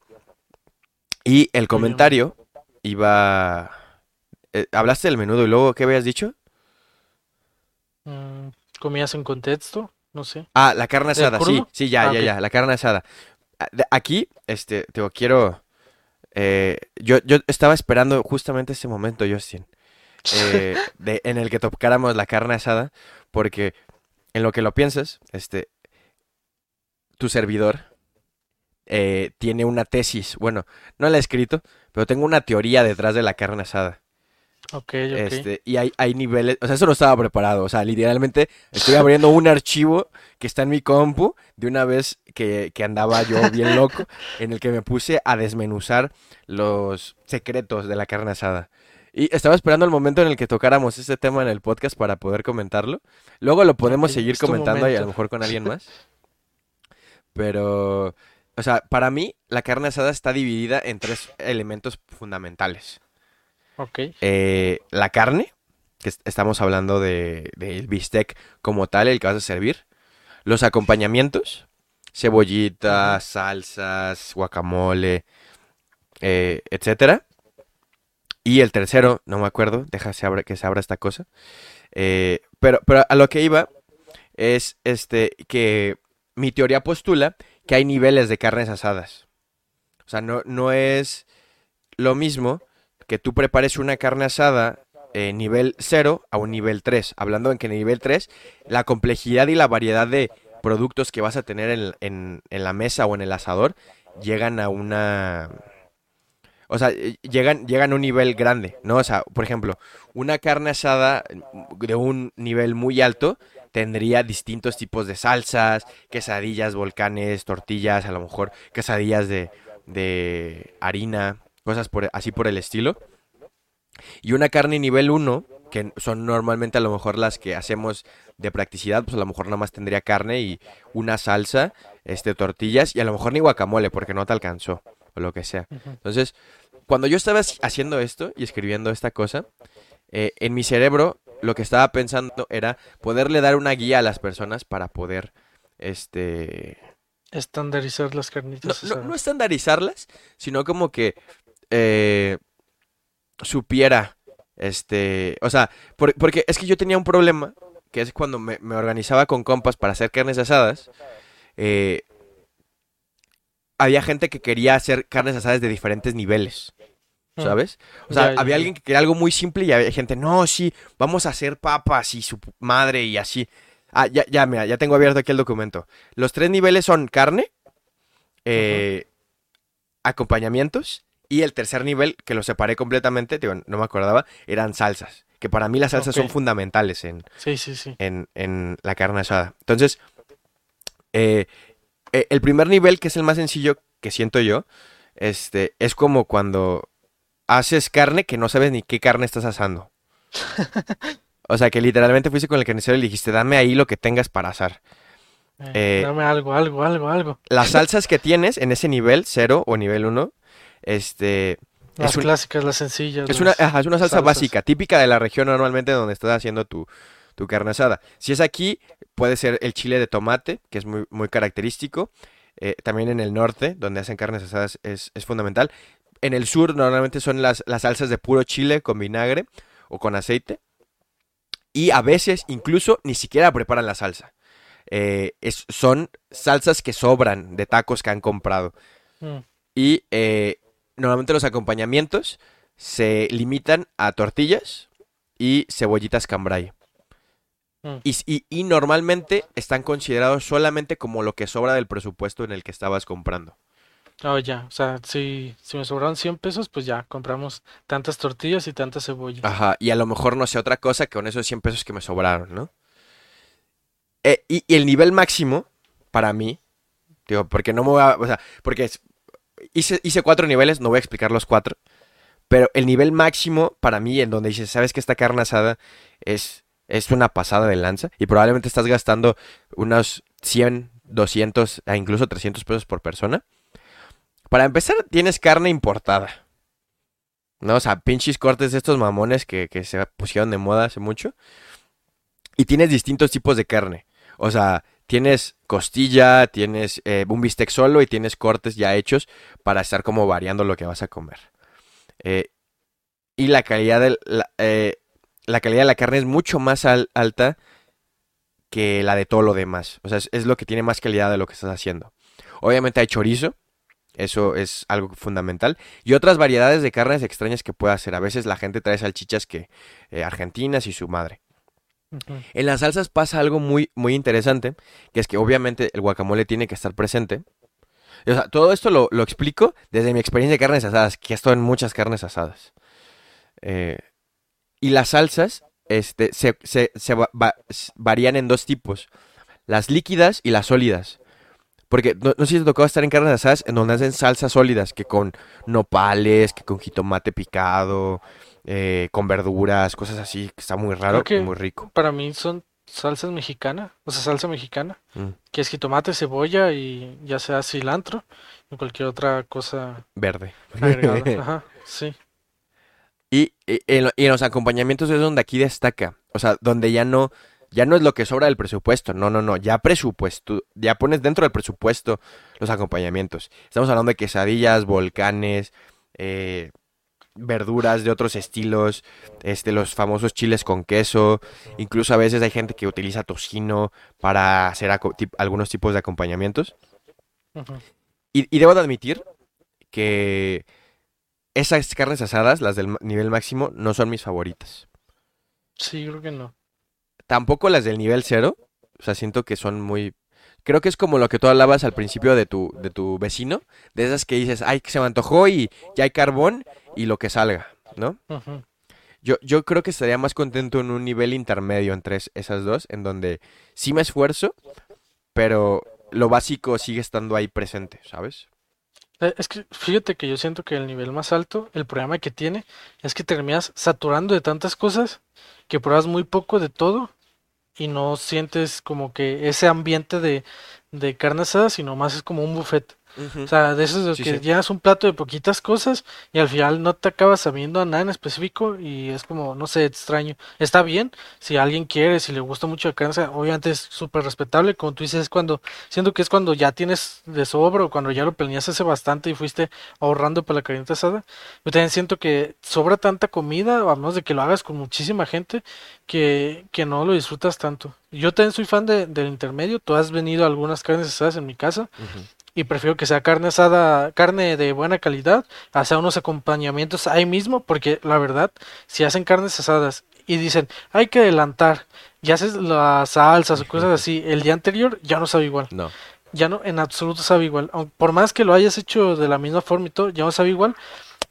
Y el comentario iba... eh, hablaste del menudo y luego, ¿qué habías dicho? Mm, comidas en contexto, no sé. Ah, la carne ¿Del asada, sí, sí, ya, Ah, ya, ya, la carne asada. Aquí, este, digo, quiero... eh, yo, yo estaba esperando justamente ese momento, Justin. eh, de- en el que tocáramos la carne asada, porque en lo que lo piensas, este, tu servidor eh, tiene una tesis, bueno, no la he escrito, pero tengo una teoría detrás de la carne asada. Ok, ok. Este, y hay, hay niveles, o sea, eso no estaba preparado, o sea, literalmente estoy abriendo un archivo que está en mi compu de una vez que, que andaba yo bien loco, *laughs* en el que me puse a desmenuzar los secretos de la carne asada. Y estaba esperando el momento en el que tocáramos este tema en el podcast para poder comentarlo. Luego lo podemos seguir comentando y a lo mejor con alguien más. *laughs* Pero o sea, para mí la carne asada está dividida en tres elementos fundamentales. Ok. Eh, la carne, que est- estamos hablando de, del bistec como tal, el que vas a servir. Los acompañamientos, cebollitas, salsas, guacamole, eh, etcétera. Y el tercero, no me acuerdo, deja se abra- que se abra esta cosa. Eh, pero, pero a lo que iba es este que mi teoría postula que hay niveles de carnes asadas. O sea, no, no es lo mismo que tú prepares una carne asada eh, nivel 0 a un nivel 3. Hablando en que en el nivel 3 la complejidad y la variedad de productos que vas a tener en, en- en la mesa o en el asador llegan a una... O sea, eh, llegan, llegan a un nivel grande, ¿no? O sea, por ejemplo, una carne asada de un nivel muy alto tendría distintos tipos de salsas, quesadillas, volcanes, tortillas, a lo mejor quesadillas de, de harina, cosas por, así por el estilo. Y una carne nivel 1, que son normalmente a lo mejor las que hacemos de practicidad, pues a lo mejor nada más tendría carne y una salsa, este, tortillas y a lo mejor ni guacamole porque no te alcanzó o lo que sea. Entonces, cuando yo estaba haci- haciendo esto y escribiendo esta cosa, eh, en mi cerebro lo que estaba pensando era poderle dar una guía a las personas para poder, este, Estandarizar las carnitas no- no estandarizarlas, sino como que eh, supiera, este, o sea, por- porque es que yo tenía un problema, que es cuando me, me organizaba con compas para hacer carnes asadas, eh, había gente que quería hacer carnes asadas de diferentes niveles. Mm. ¿Sabes? O sea, Ya, ya, había alguien que quería algo muy simple y había gente, no, sí, vamos a hacer papas y su madre y así. Ah, ya, ya, mira, ya tengo abierto aquí el documento. Los tres niveles son carne, eh, acompañamientos y el tercer nivel, que lo separé completamente, digo, no me acordaba, eran salsas. Que para mí las salsas son fundamentales en, Sí, sí, sí. en, en la carne asada. Entonces, eh, eh, el primer nivel, que es el más sencillo que siento yo, este, es como cuando haces carne que no sabes ni qué carne estás asando. *laughs* O sea, que literalmente fuiste con el carnicero y le dijiste, dame ahí lo que tengas para asar. Eh, dame algo, algo, algo, algo. Las salsas que tienes en ese nivel, 0 o nivel 1, este, Las es un- clásicas, las sencillas. Es una, las- ajá, es una salsa salsas. básica, típica de la región normalmente donde estás haciendo tu, tu carne asada. Si es aquí, puede ser el chile de tomate, que es muy, muy característico. Eh, también en el norte, donde hacen carnes asadas, es, es fundamental. En el sur, normalmente son las, las salsas de puro chile con vinagre o con aceite. Y a veces, incluso, ni siquiera preparan la salsa. Eh, es- son salsas que sobran de tacos que han comprado. Mm, Y eh, normalmente los acompañamientos se limitan a tortillas y cebollitas cambray. Mm. Y, y- y normalmente están considerados solamente como lo que sobra del presupuesto en el que estabas comprando. Oh, ya. O sea, si, si me sobraron 100 pesos, pues ya compramos tantas tortillas y tantas cebollas. Ajá, y a lo mejor no sé otra cosa que con esos 100 pesos que me sobraron, ¿no? Eh, y, y el nivel máximo, para mí, digo, porque no me voy a, o sea, porque hice, hice cuatro niveles, no voy a explicar los cuatro, pero el nivel máximo para mí, en donde dices, sabes que esta carne asada es, es una pasada de lanza, y probablemente estás gastando unos 100, 200, e incluso 300 pesos por persona. Para empezar, tienes carne importada. ¿no? O sea, pinches cortes de estos mamones que, que se pusieron de moda hace mucho. Y tienes distintos tipos de carne. O sea, tienes costilla, tienes eh, un bistec solo y tienes cortes ya hechos para estar como variando lo que vas a comer. Eh, y la calidad, la, eh, la calidad de la carne es mucho más al- alta que la de todo lo demás. O sea, es, es lo que tiene más calidad de lo que estás haciendo. Obviamente hay chorizo. Eso es algo fundamental. Y otras variedades de carnes extrañas que pueda hacer. A veces la gente trae salchichas que eh, argentinas y su madre. En las salsas pasa algo muy, muy interesante, que es que obviamente el guacamole tiene que estar presente. O sea, todo esto lo, lo explico desde mi experiencia de carnes asadas, que he estado en muchas carnes asadas. Eh, y las salsas este, se, se- varían en dos tipos, las líquidas y las sólidas. Porque no, no sé si te tocó estar en carnes asadas en donde hacen salsas sólidas, que con nopales, que con jitomate picado, eh, con verduras, cosas así, que está muy raro y que- muy rico. Para mí son salsas mexicana, o sea, salsa mexicana, Mm, que es jitomate, cebolla y ya sea cilantro y cualquier otra cosa verde. agregada. *laughs* Ajá, sí. Y, y en, y en los acompañamientos es donde aquí destaca. O sea, donde ya no, ya no es lo que sobra del presupuesto. No, no, no. Ya presupuesto, ya pones dentro del presupuesto los acompañamientos. Estamos hablando de quesadillas, volcanes, eh, verduras de otros estilos, este, los famosos chiles con queso. Incluso a veces hay gente que utiliza tocino para hacer algunos tipos de acompañamientos. Y, y debo de admitir que esas carnes asadas, las del nivel máximo, no son mis favoritas. Sí, creo que no. Tampoco las del nivel cero. O sea, siento que son muy... Creo que es como lo que tú hablabas al principio de tu, de tu vecino. De esas que dices, ay, que se me antojó y ya hay carbón y lo que salga, ¿no? Yo, yo creo que estaría más contento en un nivel intermedio entre es- esas dos, en donde sí me esfuerzo, pero lo básico sigue estando ahí presente, ¿sabes? Eh, Es que fíjate que yo siento que el nivel más alto, el problema que tiene es que terminas saturando de tantas cosas que pruebas muy poco de todo y no sientes como que ese ambiente de, de carne asada, sino más es como un buffet. O sea, de los Sí, que sí. llenas un plato de poquitas cosas y al final no te acabas sabiendo a nada en específico y es como, no sé, extraño. Está bien, si alguien quiere, si le gusta mucho la carne obviamente es súper respetable, como tú dices, es cuando, siento que es cuando ya tienes de sobra o cuando ya lo planeaste hace bastante y fuiste ahorrando para la carnita asada. Yo también siento que sobra tanta comida, a menos de que lo hagas con muchísima gente, que, que no lo disfrutas tanto. Yo también soy fan de- del intermedio, tú has venido a algunas carnes asadas en mi casa. Y prefiero que sea carne asada, carne de buena calidad, hacer unos acompañamientos ahí mismo, porque la verdad, si hacen carnes asadas y dicen, hay que adelantar, y haces las salsas o cosas así, el día anterior ya no sabe igual, No. ya no, en absoluto sabe igual, por más que lo hayas hecho de la misma forma y todo, ya no sabe igual,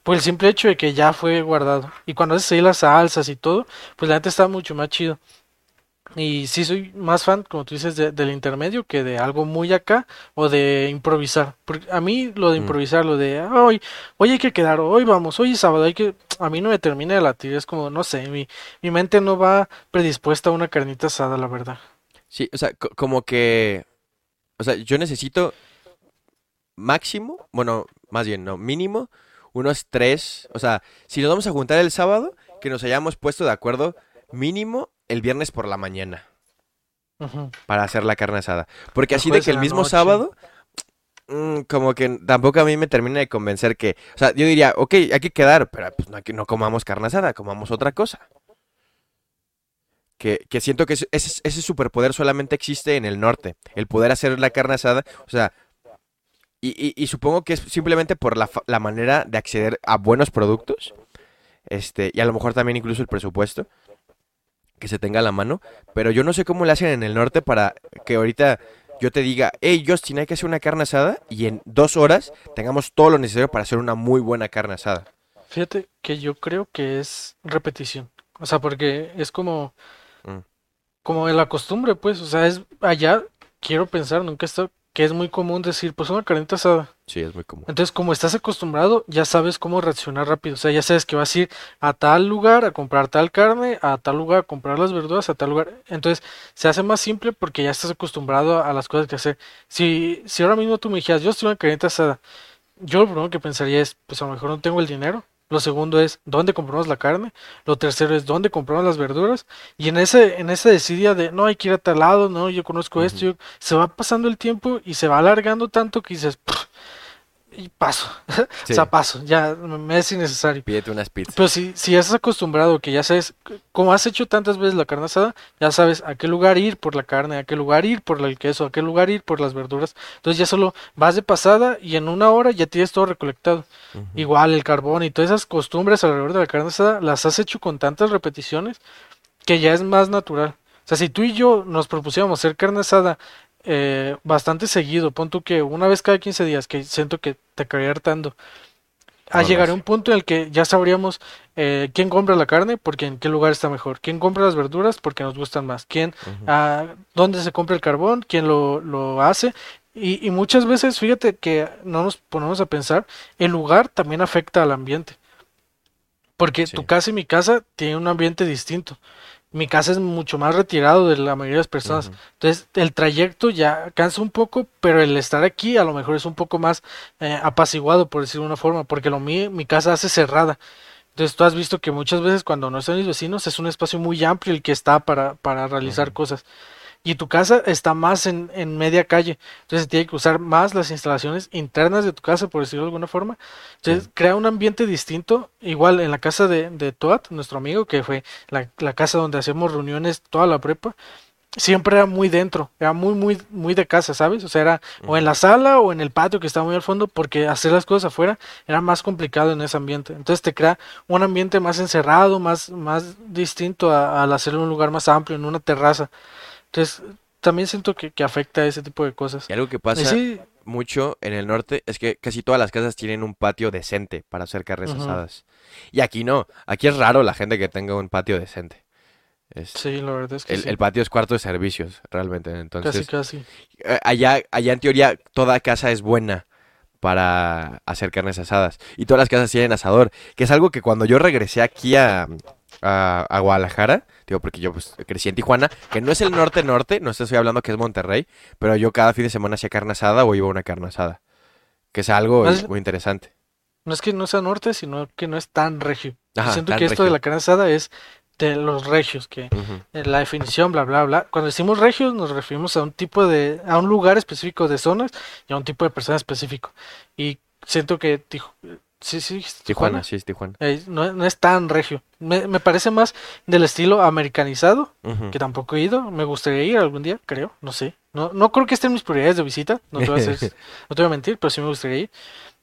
por el simple hecho de que ya fue guardado, y cuando haces ahí las salsas y todo, pues la gente está mucho más chido. Y sí soy más fan, como tú dices, de- del intermedio que de algo muy acá o de improvisar. Porque a mí lo de Mm. improvisar, lo de "Ah, hoy, hoy hay que quedar, hoy vamos, hoy es sábado, hay que, a mí no me termina de latir, es como, no sé, mi, mi mente no va predispuesta a una carnita asada, la verdad. Sí, o sea, co- como que, o sea, yo necesito máximo, bueno, más bien, no, mínimo, unos tres, o sea, si nos vamos a juntar el sábado, que nos hayamos puesto de acuerdo mínimo el viernes por la mañana para hacer la carne asada. Porque El así de que el mismo noche. sábado, mm, como que tampoco a mí me termina de convencer que, o sea, yo diría, ok, hay que quedar, pero pues no, no comamos carne asada, comamos otra cosa. Que, que siento que ese, superpoder solamente existe en el norte, el poder hacer la carne asada, o sea, y, y- y supongo que es simplemente por la, la manera de acceder a buenos productos, este, y a lo mejor también incluso el presupuesto que se tenga a la mano, pero yo no sé cómo le hacen en el norte para que ahorita yo te diga, hey Justin, hay que hacer una carne asada y en dos horas tengamos todo lo necesario para hacer una muy buena carne asada. Fíjate que yo creo que es repetición. O sea, porque es como, Mm. como la costumbre, pues. O sea, es allá, quiero pensar, nunca he estado, que es muy común decir, pues una carnita asada. Sí, es muy común. Entonces, como estás acostumbrado, ya sabes cómo reaccionar rápido. O sea, ya sabes que vas a ir a tal lugar a comprar tal carne, a tal lugar a comprar las verduras, a tal lugar. Entonces, se hace más simple porque ya estás acostumbrado a las cosas que hacer. Si, si ahora mismo tú me dijeras, yo estoy una carnita asada, yo lo primero que pensaría es, pues a lo mejor no tengo el dinero. Lo segundo es, ¿dónde compramos la carne? Lo tercero es, ¿dónde compramos las verduras? Y en ese, en esa de, no, hay que ir a tal lado, no, yo conozco esto, yo- se va pasando el tiempo y se va alargando tanto que dices, "Pff", y paso. Sí. *laughs* O sea, paso, ya me es innecesario. Pídete unas pizzas. Pero si, si estás acostumbrado, que ya sabes, como has hecho tantas veces la carne asada, ya sabes a qué lugar ir por la carne, a qué lugar ir por el queso, a qué lugar ir por las verduras. Entonces ya solo vas de pasada y en una hora ya tienes todo recolectado. Igual el carbón y todas esas costumbres alrededor de la carne asada las has hecho con tantas repeticiones que ya es más natural. O sea, si tú y yo nos propusiéramos hacer carne asada eh, bastante seguido, pon tú que una vez cada 15 días, que siento que te acabaría hartando, a No lo llegar a un punto en el que ya sabríamos eh, quién compra la carne porque en qué lugar está mejor, quién compra las verduras porque nos gustan más, quién, ah, dónde se compra el carbón, quién lo, lo hace. Y, y muchas veces, fíjate que no nos ponemos a pensar, el lugar también afecta al ambiente. Porque Sí. tu casa y mi casa tienen un ambiente distinto. Mi casa es mucho más retirado de la mayoría de las personas. Entonces, el trayecto ya cansa un poco, pero el estar aquí a lo mejor es un poco más eh, apaciguado, por decirlo de una forma, porque lo mío, mi casa hace cerrada. Entonces, tú has visto que muchas veces cuando no están mis vecinos es un espacio muy amplio el que está para, para realizar cosas. Y tu casa está más en, en media calle. Entonces, tiene que usar más las instalaciones internas de tu casa, por decirlo de alguna forma. Entonces, Sí. crea un ambiente distinto. Igual en la casa de, de Toat, nuestro amigo, que fue la, la casa donde hacemos reuniones toda la prepa siempre era muy dentro, era muy, muy, muy de casa, ¿sabes? O sea, era o en la sala o en el patio que está muy al fondo, porque hacer las cosas afuera era más complicado en ese ambiente. Entonces te crea un ambiente más encerrado, más, más distinto a- al hacerlo en un lugar más amplio, en una terraza. Entonces, también siento que, que afecta a ese tipo de cosas. Y algo que pasa sí, mucho en el norte es que casi todas las casas tienen un patio decente para hacer carnes asadas. Y aquí no, aquí es raro la gente que tenga un patio decente. Es- sí, la verdad es que el, sí. el patio es cuarto de servicios, realmente. Casi, Entonces, casi. eh, allá, allá en teoría toda casa es buena para hacer carnes asadas. Y todas las casas tienen asador, que es algo que cuando yo regresé aquí a, a, a Guadalajara, digo, porque yo pues, crecí en Tijuana, que no es el norte-norte, no estoy hablando que es Monterrey, pero yo cada fin de semana hacía carne asada o iba a una carne asada. Que es algo Más- muy interesante. No es que no sea norte, sino que no es tan regio. Ajá, siento tan que esto de la carne asada es de los regios, que en la definición, bla, bla, bla. Cuando decimos regios nos referimos a un tipo de, a un lugar específico de zonas y a un tipo de persona específico. Y siento que Sí, sí, Tijuana, Tijuana, sí, es Tijuana. eh, no, no es tan regio. Me, me parece más del estilo americanizado, que tampoco he ido. Me gustaría ir algún día, creo, no sé. No, no creo que esté en mis prioridades de visita, no te voy a, hacer- *laughs* no te voy a mentir, pero sí me gustaría ir.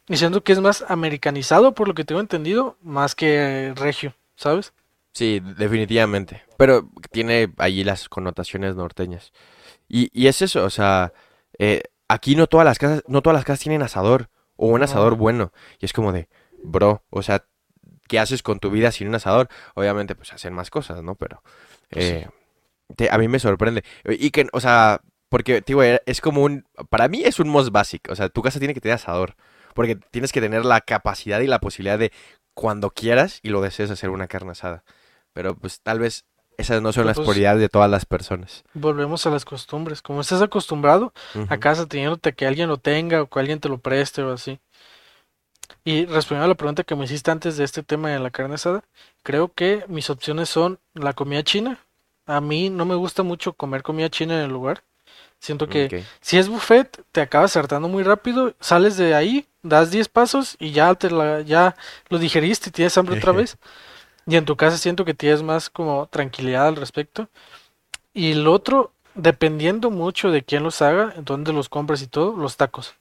Y siento que es más americanizado, por lo que tengo entendido, más que regio, ¿sabes? Sí, definitivamente. Pero tiene allí las connotaciones norteñas. Y, y es eso, o sea, eh, aquí no todas las casas, no todas las casas tienen asador o un asador bueno. Y es como de, bro, o sea, ¿qué haces con tu vida sin un asador? Obviamente, pues hacen más cosas, ¿no? Pero Pues eh, te- a mí me sorprende. Y que, o sea, porque, digo, eh, es como un, para mí es un must basic. O sea, tu casa tiene que tener asador. Porque tienes que tener la capacidad y la posibilidad de cuando quieras y lo desees hacer una carne asada. Pero pues tal vez esas no son las pues, prioridades de todas las personas. Volvemos a las costumbres. Como estás acostumbrado, a casa teniéndote que alguien lo tenga o que alguien te lo preste o así. Y respondiendo a la pregunta que me hiciste antes de este tema de la carne asada, creo que mis opciones son la comida china. A mí no me gusta mucho comer comida china en el lugar. Siento que si es buffet, te acabas hartando muy rápido, sales de ahí, das 10 pasos y ya te la, ya lo digeriste y tienes hambre otra *laughs* vez. Y en tu casa siento que tienes más como tranquilidad al respecto. Y el otro, dependiendo mucho de quién los haga, dónde los compras y todo, los tacos.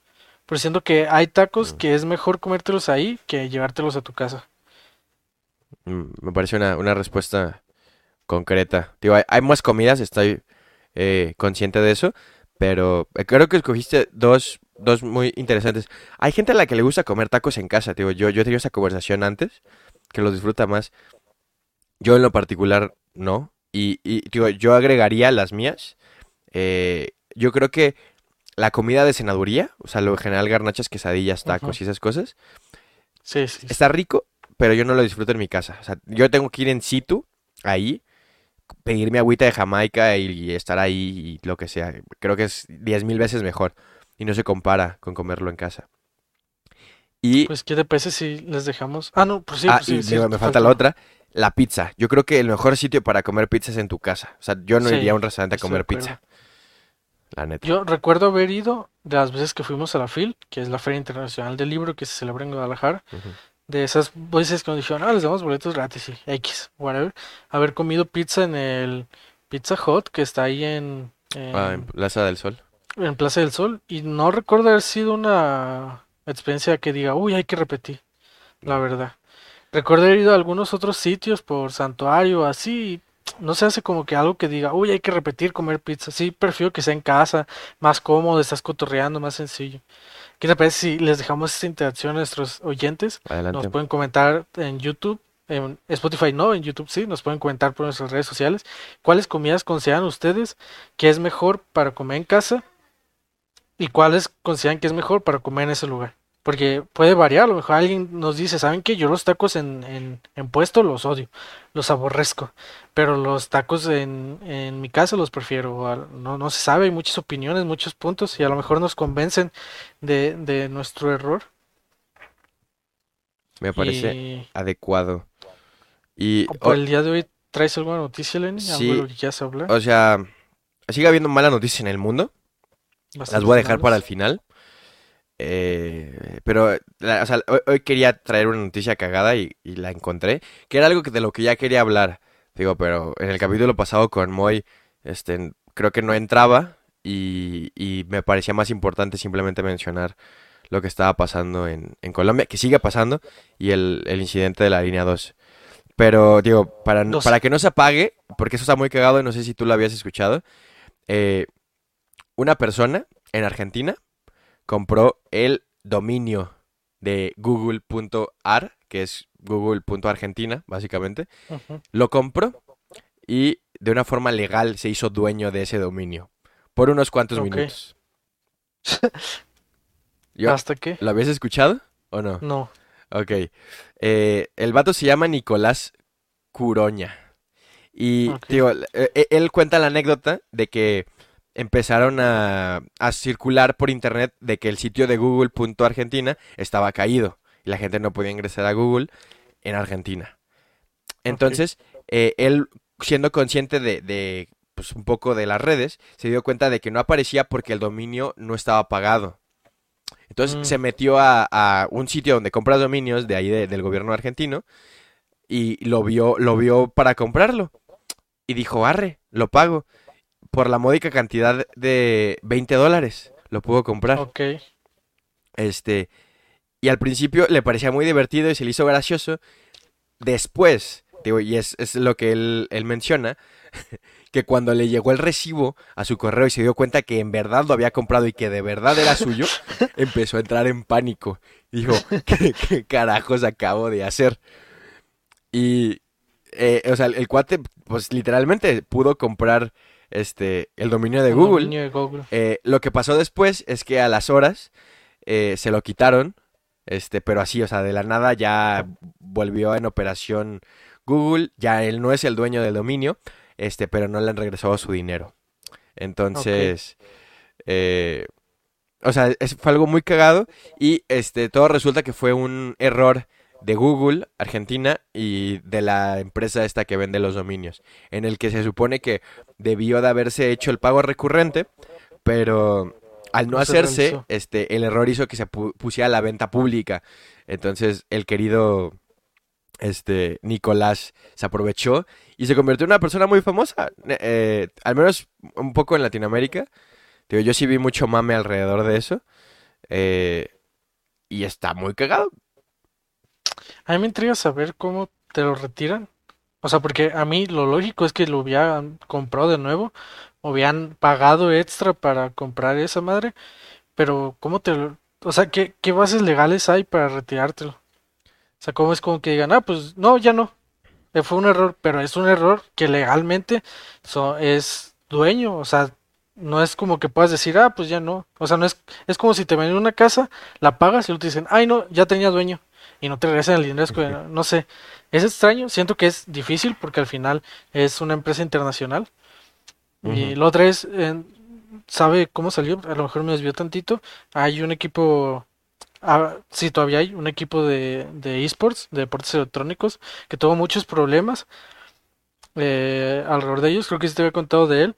Pero siento que hay tacos Mm. que es mejor comértelos ahí que llevártelos a tu casa. Mm, Me parece una, una respuesta concreta. Digo, hay, hay más comidas, estoy eh, consciente de eso, pero eh, creo que escogiste dos, dos muy interesantes. Hay gente a la que le gusta comer tacos en casa, digo, yo, yo he tenido esa conversación antes, que los disfruta más. Yo en lo particular no, y, y digo, yo agregaría las mías. Eh, yo creo que la comida de cenaduría, o sea, lo general garnachas, quesadillas, tacos y esas cosas, Sí, sí. sí. Está rico, pero yo no lo disfruto en mi casa. O sea, yo tengo que ir en situ, ahí, pedir mi agüita de Jamaica y, y estar ahí y lo que sea. Creo que es diez mil veces mejor. Y no se compara con comerlo en casa. Y, Pues, ¿qué te parece si les dejamos? Ah, no, pues sí, ah, pues sí, y sí, digo, te me falta la otra, la pizza. Yo creo que el mejor sitio para comer pizza es en tu casa. O sea, yo no iría a un restaurante a comer pizza. La neta. Yo recuerdo haber ido de las veces que fuimos a la FIL, que es la Feria Internacional del Libro que se celebra en Guadalajara. De esas veces que nos dijeron, ah, les damos boletos gratis y X, whatever. Haber comido pizza en el Pizza Hut que está ahí en, en, Ah, en Plaza del Sol. en Plaza del Sol y no recuerdo haber sido una experiencia que diga, uy, hay que repetir, la verdad. Recuerdo haber ido a algunos otros sitios por Santuario, así, no se hace como que algo que diga, uy, hay que repetir comer pizza. Sí, prefiero que sea en casa, más cómodo, estás cotorreando, más sencillo. ¿Qué te parece si les dejamos esta interacción a nuestros oyentes? Adelante. Nos pueden comentar en YouTube, en Spotify no, en YouTube sí, nos pueden comentar por nuestras redes sociales cuáles comidas consideran ustedes que es mejor para comer en casa y cuáles consideran que es mejor para comer en ese lugar. Porque puede variar, a lo mejor alguien nos dice, ¿saben qué? Yo los tacos en, en, en puesto los odio, los aborrezco, pero los tacos en, en mi casa los prefiero. No, no se sabe, hay muchas opiniones, muchos puntos y a lo mejor nos convencen de, de nuestro error. Me parece Y adecuado. Y, por o, el día de hoy, ¿traes alguna noticia, Lenny? ¿Algo de sí, lo que quieras hablar? o sea, sigue habiendo malas noticias en el mundo. Las voy a dejar para el final. Eh, pero, la- o sea, hoy, hoy quería traer una noticia cagada y, y la encontré, que era algo que- de lo que ya quería hablar. Digo, pero en el capítulo pasado con Moy, este, creo que no entraba y, y me parecía más importante simplemente mencionar lo que estaba pasando en, en Colombia, que sigue pasando, y el, el incidente de la línea 2. Pero, digo, para, no- para que no se apague, porque eso está muy cagado y no sé si tú lo habías escuchado, eh, una persona en Argentina compró el dominio de google.ar, que es google.argentina, básicamente. Lo compró y de una forma legal se hizo dueño de ese dominio por unos cuantos minutos. *laughs* Yo- ¿Hasta qué? ¿Lo habías escuchado o no? No. Ok. Eh, el vato se llama Nicolás Curoña. Y, Ok. digo, eh, eh, él cuenta la anécdota de que empezaron a, a circular por internet de que el sitio de Google.argentina estaba caído y la gente no podía ingresar a Google en Argentina. Entonces, eh, él, siendo consciente de, de, pues, un poco de las redes, se dio cuenta de que no aparecía porque el dominio no estaba pagado. Entonces Mm. se metió a, a un sitio donde compras dominios de ahí de- del gobierno argentino y lo vio, lo vio para comprarlo. Y dijo, arre, lo pago. Por la módica cantidad de 20 dólares lo pudo comprar. Ok. Este, y al principio le parecía muy divertido y se le hizo gracioso. Después, digo, y es, es lo que él, él menciona, *laughs* que cuando le llegó el recibo a su correo y se dio cuenta que en verdad lo había comprado y que de verdad era suyo, *laughs* empezó a entrar en pánico. Dijo, *laughs* ¿qué, qué carajos acabo de hacer? Y, eh, o sea, el, el cuate, pues literalmente pudo comprar este, el dominio de Un Google. dominio de Google. Eh, lo que pasó después es que a las horas eh, se lo quitaron, este, pero así, o sea, de la nada ya volvió en operación Google, ya él no es el dueño del dominio, este, pero no le han regresado su dinero. Entonces, eh, o sea, es- fue algo muy cagado y este, todo resulta que fue un error de Google Argentina y de la empresa esta que vende los dominios, en el que se supone que debió de haberse hecho el pago recurrente, pero al no No se hacerse, este, el error hizo que se pu- pusiera la venta pública. Entonces, el querido este Nicolás se aprovechó y se convirtió en una persona muy famosa, eh, al menos un poco en Latinoamérica. Digo, yo sí vi mucho mame alrededor de eso. eh, y está muy cagado. A mí me intriga saber cómo te lo retiran. O sea, porque a mí lo lógico es que lo hubieran comprado de nuevo, o hubieran pagado extra para comprar esa madre, pero ¿cómo te lo... O sea, ¿qué, qué bases legales hay para retirártelo? O sea, ¿cómo es como que digan, ah, pues no, ya no, eh, fue un error, pero es un error que legalmente so- es dueño, o sea, no es como que puedas decir, ah, pues ya no, o sea, no es, es como si te venden una casa, la pagas y luego te dicen, ay, no, ya tenía dueño, y no te regresan el dinero, no sé, es extraño, siento que es difícil porque al final es una empresa internacional, y la otra es, eh, ¿sabe cómo salió? A lo mejor me desvió tantito, hay un equipo... Ah, sí, todavía hay un equipo de, de esports, de deportes electrónicos, que tuvo muchos problemas eh, alrededor de ellos. Creo que sí te había contado de él.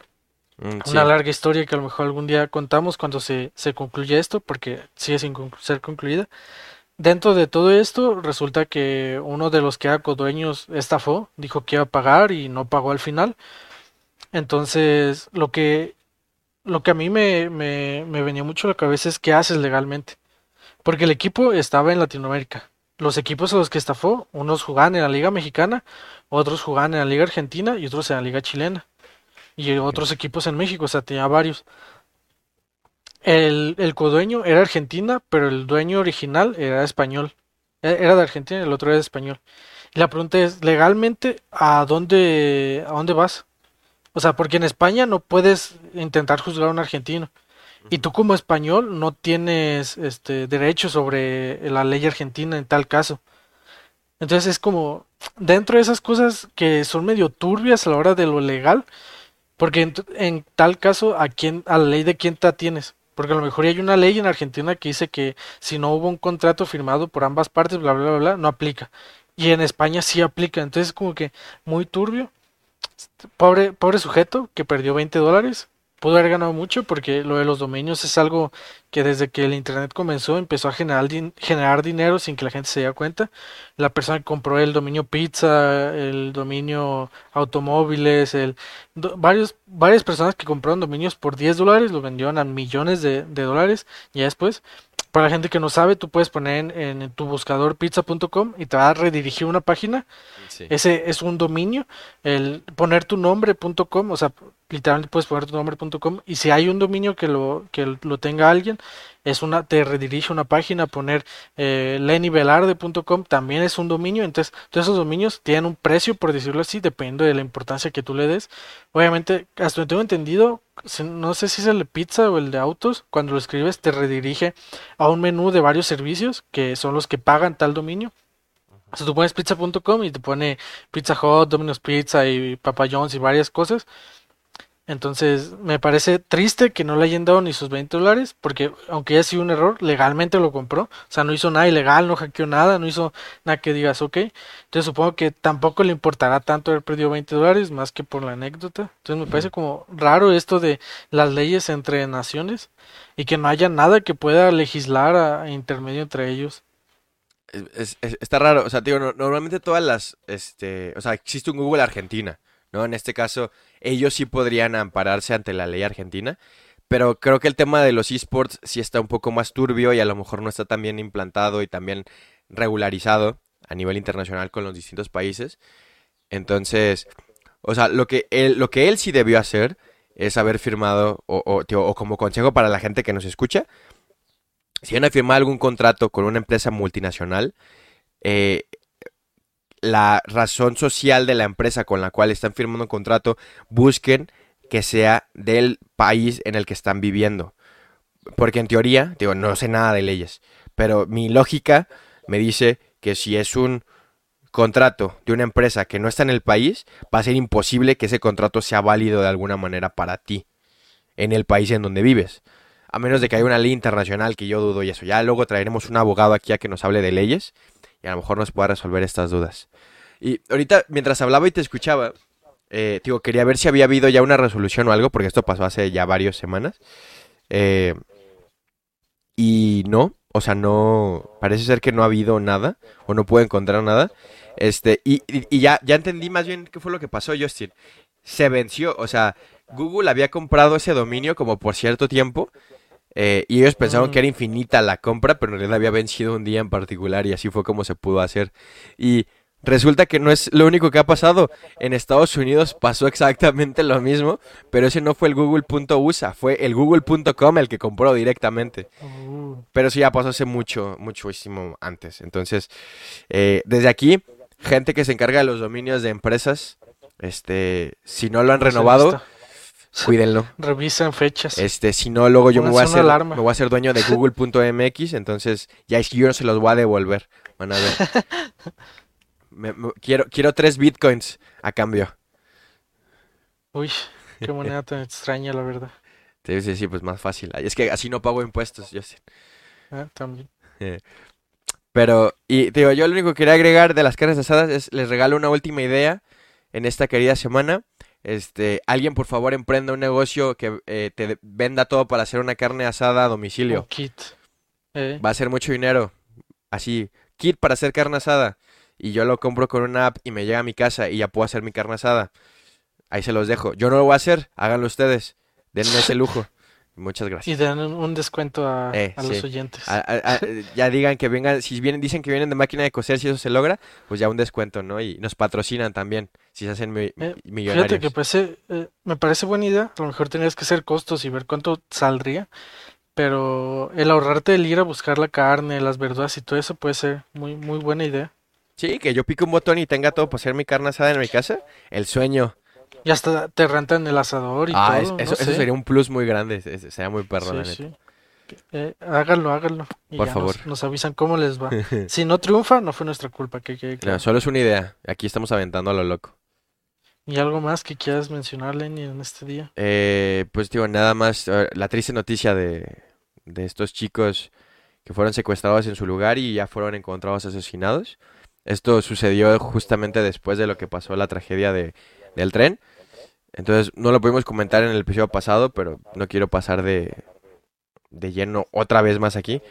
Mm, sí. Una larga historia que a lo mejor algún día contamos cuando se, se concluya esto, porque sigue sin conclu- ser concluida. Dentro de todo esto, resulta que uno de los que era codueños estafó, dijo que iba a pagar y no pagó al final. Entonces, lo que, lo que a mí me, me, me venía mucho a la cabeza es qué haces legalmente. Porque el equipo estaba en Latinoamérica. Los equipos a los que estafó, unos jugaban en la Liga Mexicana, otros jugaban en la Liga Argentina y otros en la Liga Chilena. Y otros equipos en México, o sea, tenía varios. El, el codueño era Argentina, pero el dueño original era español. E- Era de Argentina y el otro era de español. Y la pregunta es, legalmente, ¿a dónde, a dónde vas? O sea, porque en España no puedes intentar juzgar a un argentino. y tú como español no tienes este derecho sobre la ley argentina en tal caso. Entonces es como dentro de esas cosas que son medio turbias a la hora de lo legal, porque en, en tal caso a quién a la ley de quién te atienes. Porque a lo mejor hay una ley en Argentina que dice que si no hubo un contrato firmado por ambas partes, bla, bla, bla, bla, no aplica. Y en España sí aplica. Entonces como que muy turbio. Pobre, pobre sujeto que perdió 20 dólares pudo haber ganado mucho porque lo de los dominios es algo que desde que el internet comenzó empezó a generar, generar dinero sin que la gente se diera cuenta. La persona que compró el dominio pizza, el dominio automóviles, el, varios, varias personas que compraron dominios por 10 dólares lo vendieron a millones de, de dólares ya después. Para la gente que no sabe, tú puedes poner en, tu buscador pizza.com y te va a redirigir una página. Ese es un dominio. El poner tu nombre.com, o sea, literalmente puedes poner tu nombre.com y si hay un dominio que lo que lo tenga alguien es una te redirige una página poner eh, lennyvelarde.com también es un dominio entonces todos esos dominios tienen un precio por decirlo así depende de la importancia que tú le des. Obviamente hasta donde tengo entendido no sé si es el de pizza o el de autos cuando lo escribes te redirige a un menú de varios servicios que son los que pagan tal dominio. O sea, tú pones pizza.com y te pone Pizza Hut, Domino's Pizza y Papa John's y varias cosas entonces, me parece triste que no le hayan dado ni sus 20 dólares, porque aunque haya sido un error, legalmente lo compró. O sea, no hizo nada ilegal, no hackeó nada, no hizo nada que digas, ok. Entonces, supongo que tampoco le importará tanto haber perdido 20 dólares, más que por la anécdota. Entonces, me parece como raro esto de las leyes entre naciones y que no haya nada que pueda legislar a, intermedio entre ellos. está raro, o sea, digo, normalmente todas las, este, o sea, existe un Google Argentina. ¿No? En este caso, ellos sí podrían ampararse ante la ley argentina, pero creo que el tema de los esports sí está un poco más turbio y a lo mejor no está tan bien implantado y también regularizado a nivel internacional con los distintos países. Entonces, o sea, lo que él, lo que él sí debió hacer es haber firmado, o, o, como consejo para la gente que nos escucha, si van a firmar algún contrato con una empresa multinacional, eh, la razón social de la empresa con la cual están firmando un contrato, busquen que sea del país en el que están viviendo. Porque en teoría, digo, no sé nada de leyes, pero mi lógica me dice que si es un contrato de una empresa que no está en el país, va a ser imposible que ese contrato sea válido de alguna manera para ti en el país en donde vives. A menos de que haya una ley internacional que yo dudo y eso. Ya luego traeremos un abogado aquí a que nos hable de leyes y a lo mejor nos pueda resolver estas dudas. Y ahorita, mientras hablaba y te escuchaba, eh, digo, quería ver si había habido ya una resolución o algo, porque esto pasó hace ya varias semanas. Eh, y no, o sea, no, parece ser que no ha habido nada, o no puedo encontrar nada. Este, y, y, ya, ya entendí más bien qué fue lo que pasó, Justin. Se venció, o sea, Google había comprado ese dominio como por cierto tiempo, eh, y ellos pensaron que era infinita la compra, pero en realidad había vencido un día en particular y así fue como se pudo hacer. Y resulta que no es lo único que ha pasado. En Estados Unidos pasó exactamente lo mismo, pero ese no fue el google.usa, fue el google.com el que compró directamente. Uh. Pero sí ya pasó hace mucho, muchísimo antes. Entonces, eh, desde aquí, gente que se encarga de los dominios de empresas, este, si no lo han renovado *laughs* Cuídenlo. Revisan fechas. Este, si no, luego yo me voy, a hacer, me voy a hacer dueño de *laughs* google.mx, entonces ya yo no se los voy a devolver. Van a ver. *laughs* quiero, quiero tres bitcoins a cambio. Uy, qué moneda tan extraña, la verdad. Sí, sí, sí, pues más fácil. Es que así no pago impuestos, yo sé. Ah, también. Pero, y digo, yo lo único que quería agregar de las carnes asadas es, les regalo una última idea en esta querida semana. Este, alguien por favor emprenda un negocio que eh, te venda todo para hacer una carne asada a domicilio. kit. Eh. Va a ser mucho dinero. Así, kit para hacer carne asada. Y yo lo compro con una app y me llega a mi casa y ya puedo hacer mi carne asada. Ahí se los dejo. Yo no lo voy a hacer, háganlo ustedes. Denme ese lujo. Muchas gracias. Y dan un descuento a, eh, los oyentes. *laughs* ya digan que vengan, si vienen, dicen que vienen de máquina de coser, si eso se logra, pues ya un descuento, ¿no? Y nos patrocinan también, si se hacen eh, millonarios. Fíjate que eh, me parece buena idea. A lo mejor tenías que hacer costos y ver cuánto saldría. Pero el ahorrarte el ir a buscar la carne, las verduras y todo eso puede ser muy, muy buena idea. Sí, que yo pique un botón y tenga todo para hacer mi carne asada en mi casa. El sueño Y hasta te rentan el asador y Ah, es- todo, eso, no eso sé. sería un plus muy grande. es- es- Sería muy perro, la Sí, neta. sí. Eh, háganlo, háganlo. Y Por ya favor. Nos, nos avisan cómo les va. *laughs* si no triunfa, no fue nuestra culpa, que No, claro. solo es una idea. Aquí estamos aventando a lo loco. ¿Y algo más que quieras mencionar, Lenny, en este día? Eh, pues digo, nada más la triste noticia de, de estos chicos que fueron secuestrados en su lugar y ya fueron encontrados asesinados. Esto sucedió justamente después de lo que pasó la tragedia de, del tren. Entonces no lo pudimos comentar en el episodio pasado, pero no quiero pasar de, de lleno otra vez más aquí.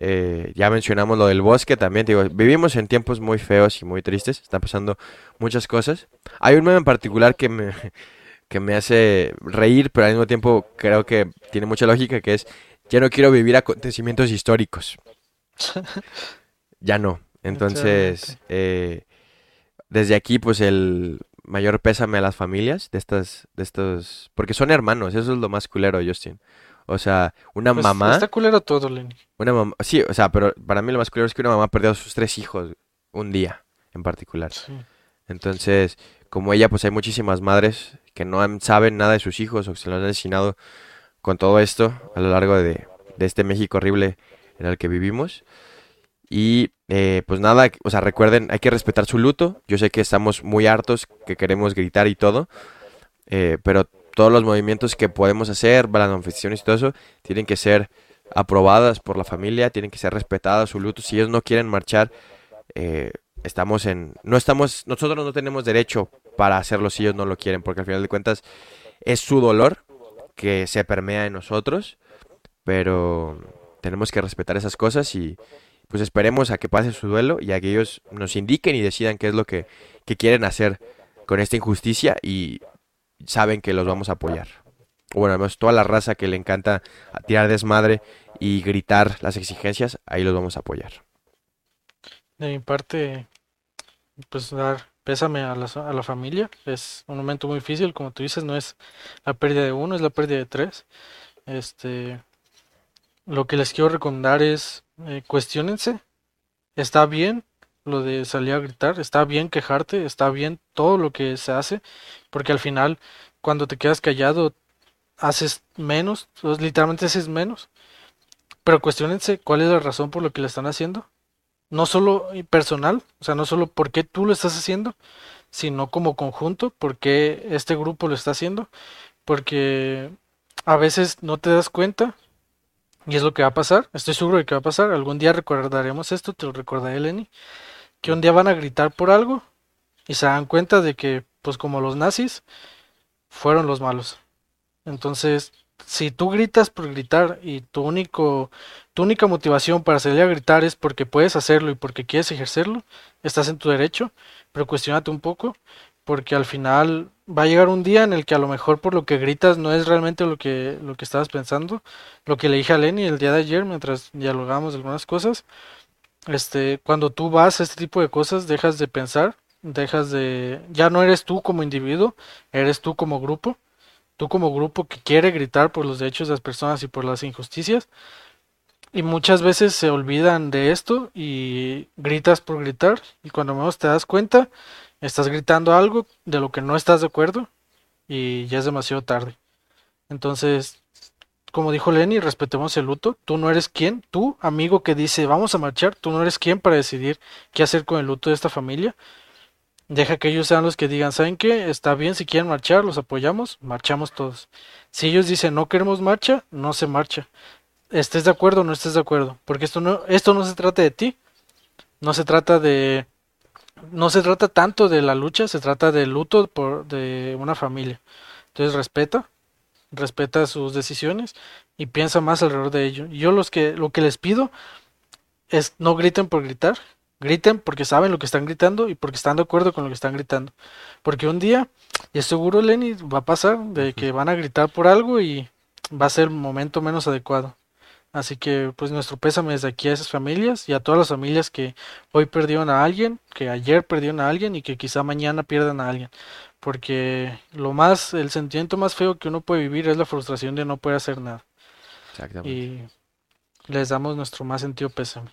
Eh, ya mencionamos lo del bosque también. Digo, vivimos en tiempos muy feos y muy tristes. Están pasando muchas cosas. Hay un meme en particular que me, *laughs* que me hace reír, pero al mismo tiempo creo que tiene mucha lógica, que es, ya no quiero vivir acontecimientos históricos. *laughs* Ya no. Entonces, eh, desde aquí, pues el mayor pésame a las familias de estas, de estos, porque son hermanos, eso es lo más culero, Justin. O sea, una Pues, mamá, Está culero todo, Lenny. una mamá, sí, o sea, pero para mí lo más culero es que una mamá perdió a sus tres hijos un día en particular. Sí. Entonces, como ella, pues hay muchísimas madres que no han- saben nada de sus hijos o que se los han asesinado con todo esto a lo largo de, de este México horrible en el que vivimos. Y eh, pues nada, o sea, recuerden, hay que respetar su luto. Yo sé que estamos muy hartos, que queremos gritar y todo, eh, pero todos los movimientos que podemos hacer, las y todo eso, tienen que ser aprobadas por la familia, tienen que ser respetadas su luto. Si ellos no quieren marchar, eh, estamos en, no estamos, nosotros no tenemos derecho para hacerlo si ellos no lo quieren, porque al final de cuentas es su dolor que se permea en nosotros, pero tenemos que respetar esas cosas y pues esperemos a que pase su duelo y a que ellos nos indiquen y decidan qué es lo que, que quieren hacer con esta injusticia y saben que los vamos a apoyar. Bueno, además toda la raza que le encanta tirar desmadre y gritar las exigencias, ahí los vamos a apoyar. De mi parte, pues dar pésame a la, a la familia. Es un momento muy difícil, como tú dices, no es la pérdida de uno, es la pérdida de tres. Este, lo que les quiero recomendar es eh, cuestiónense. Está bien lo de salir a gritar, está bien quejarte, está bien todo lo que se hace, porque al final, cuando te quedas callado, haces menos, literalmente haces menos. Pero cuestionense cuál es la razón por lo que le están haciendo no solo personal, o sea, no solo por qué tú lo estás haciendo, sino como conjunto, por qué este grupo lo está haciendo, porque a veces no te das cuenta y es lo que va a pasar, estoy seguro de que va a pasar, algún día recordaremos esto, te lo recordaré Lenny, que un día van a gritar por algo y se dan cuenta de que, pues como los nazis, fueron los malos. Entonces, si tú gritas por gritar y tu único tu única motivación para salir a gritar es porque puedes hacerlo y porque quieres ejercerlo, estás en tu derecho, pero cuestionate un poco, porque al final va a llegar un día en el que a lo mejor por lo que gritas no es realmente lo que, lo que estabas pensando. Lo que le dije a Lenny el día de ayer mientras dialogamos de algunas cosas, este, cuando tú vas a este tipo de cosas, dejas de pensar, dejas de, ya no eres tú como individuo, eres tú como grupo, tú como grupo que quiere gritar por los derechos de las personas y por las injusticias. Y muchas veces se olvidan de esto y gritas por gritar y cuando menos te das cuenta estás gritando algo de lo que no estás de acuerdo y ya es demasiado tarde. Entonces, como dijo Lenny, respetemos el luto. Tú no eres quien, tú, amigo que dice vamos a marchar, tú no eres quien para decidir qué hacer con el luto de esta familia. Deja que ellos sean los que digan, ¿saben qué? Está bien si quieren marchar, los apoyamos, marchamos todos. Si ellos dicen no queremos marcha, no se marcha estés de acuerdo o no estés de acuerdo, porque esto no, esto no se trata de ti, no se trata de, no se trata tanto de la lucha, se trata del luto por, de una familia. Entonces respeta, respeta sus decisiones y piensa más alrededor de ello. Yo los que, lo que les pido es no griten por gritar, griten porque saben lo que están gritando y porque están de acuerdo con lo que están gritando. Porque un día, y es seguro Lenny, va a pasar de que van a gritar por algo y va a ser el momento menos adecuado. Así que pues nuestro pésame desde aquí a esas familias y a todas las familias que hoy perdieron a alguien, que ayer perdieron a alguien y que quizá mañana pierdan a alguien. Porque lo más, el sentimiento más feo que uno puede vivir es la frustración de no poder hacer nada. Exactamente. Y les damos nuestro más sentido pésame.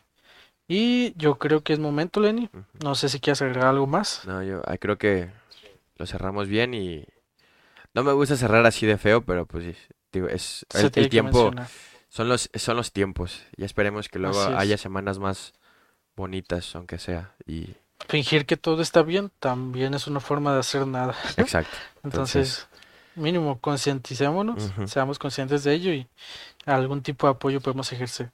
Y yo creo que es momento, Lenny. No sé si quieres agregar algo más. No, yo creo que lo cerramos bien y No me gusta cerrar así de feo, pero pues digo, es Se el, tiempo, mencionar. Son los, son los tiempos. Y esperemos que luego haya semanas más bonitas, aunque sea. Y Fingir que todo está bien también es una forma de hacer nada. exacto. Entonces, mínimo, concienticémonos, seamos conscientes de ello y algún tipo de apoyo podemos ejercer.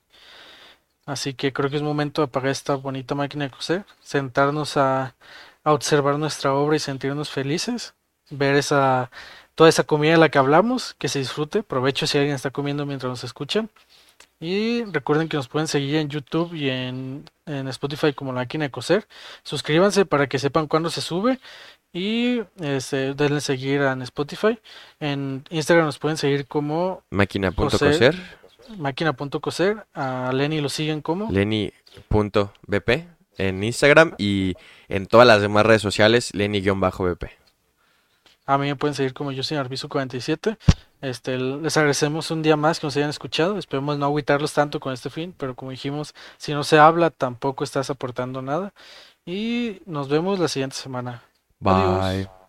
Así que creo que es momento de apagar esta bonita máquina de coser, sentarnos a, a observar nuestra obra y sentirnos felices, ver esa, toda esa comida de la que hablamos, que se disfrute, provecho si alguien está comiendo mientras nos escuchan. Y recuerden que nos pueden seguir en YouTube y en, en Spotify como La Máquina de Coser. Suscríbanse para que sepan cuándo se sube. Y este, denle seguir en Spotify. En Instagram nos pueden seguir como Máquina.coser, máquina.coser. A Lenny lo siguen como. Lenny.bp en Instagram y en todas las demás redes sociales, Lenny-bp. A mí me pueden seguir como yo soy Arbizu47. Este, les agradecemos un día más que nos hayan escuchado. Esperemos no agüitarlos tanto con este fin, pero como dijimos, si no se habla, tampoco estás aportando nada. Y nos vemos la siguiente semana. Adiós. Bye.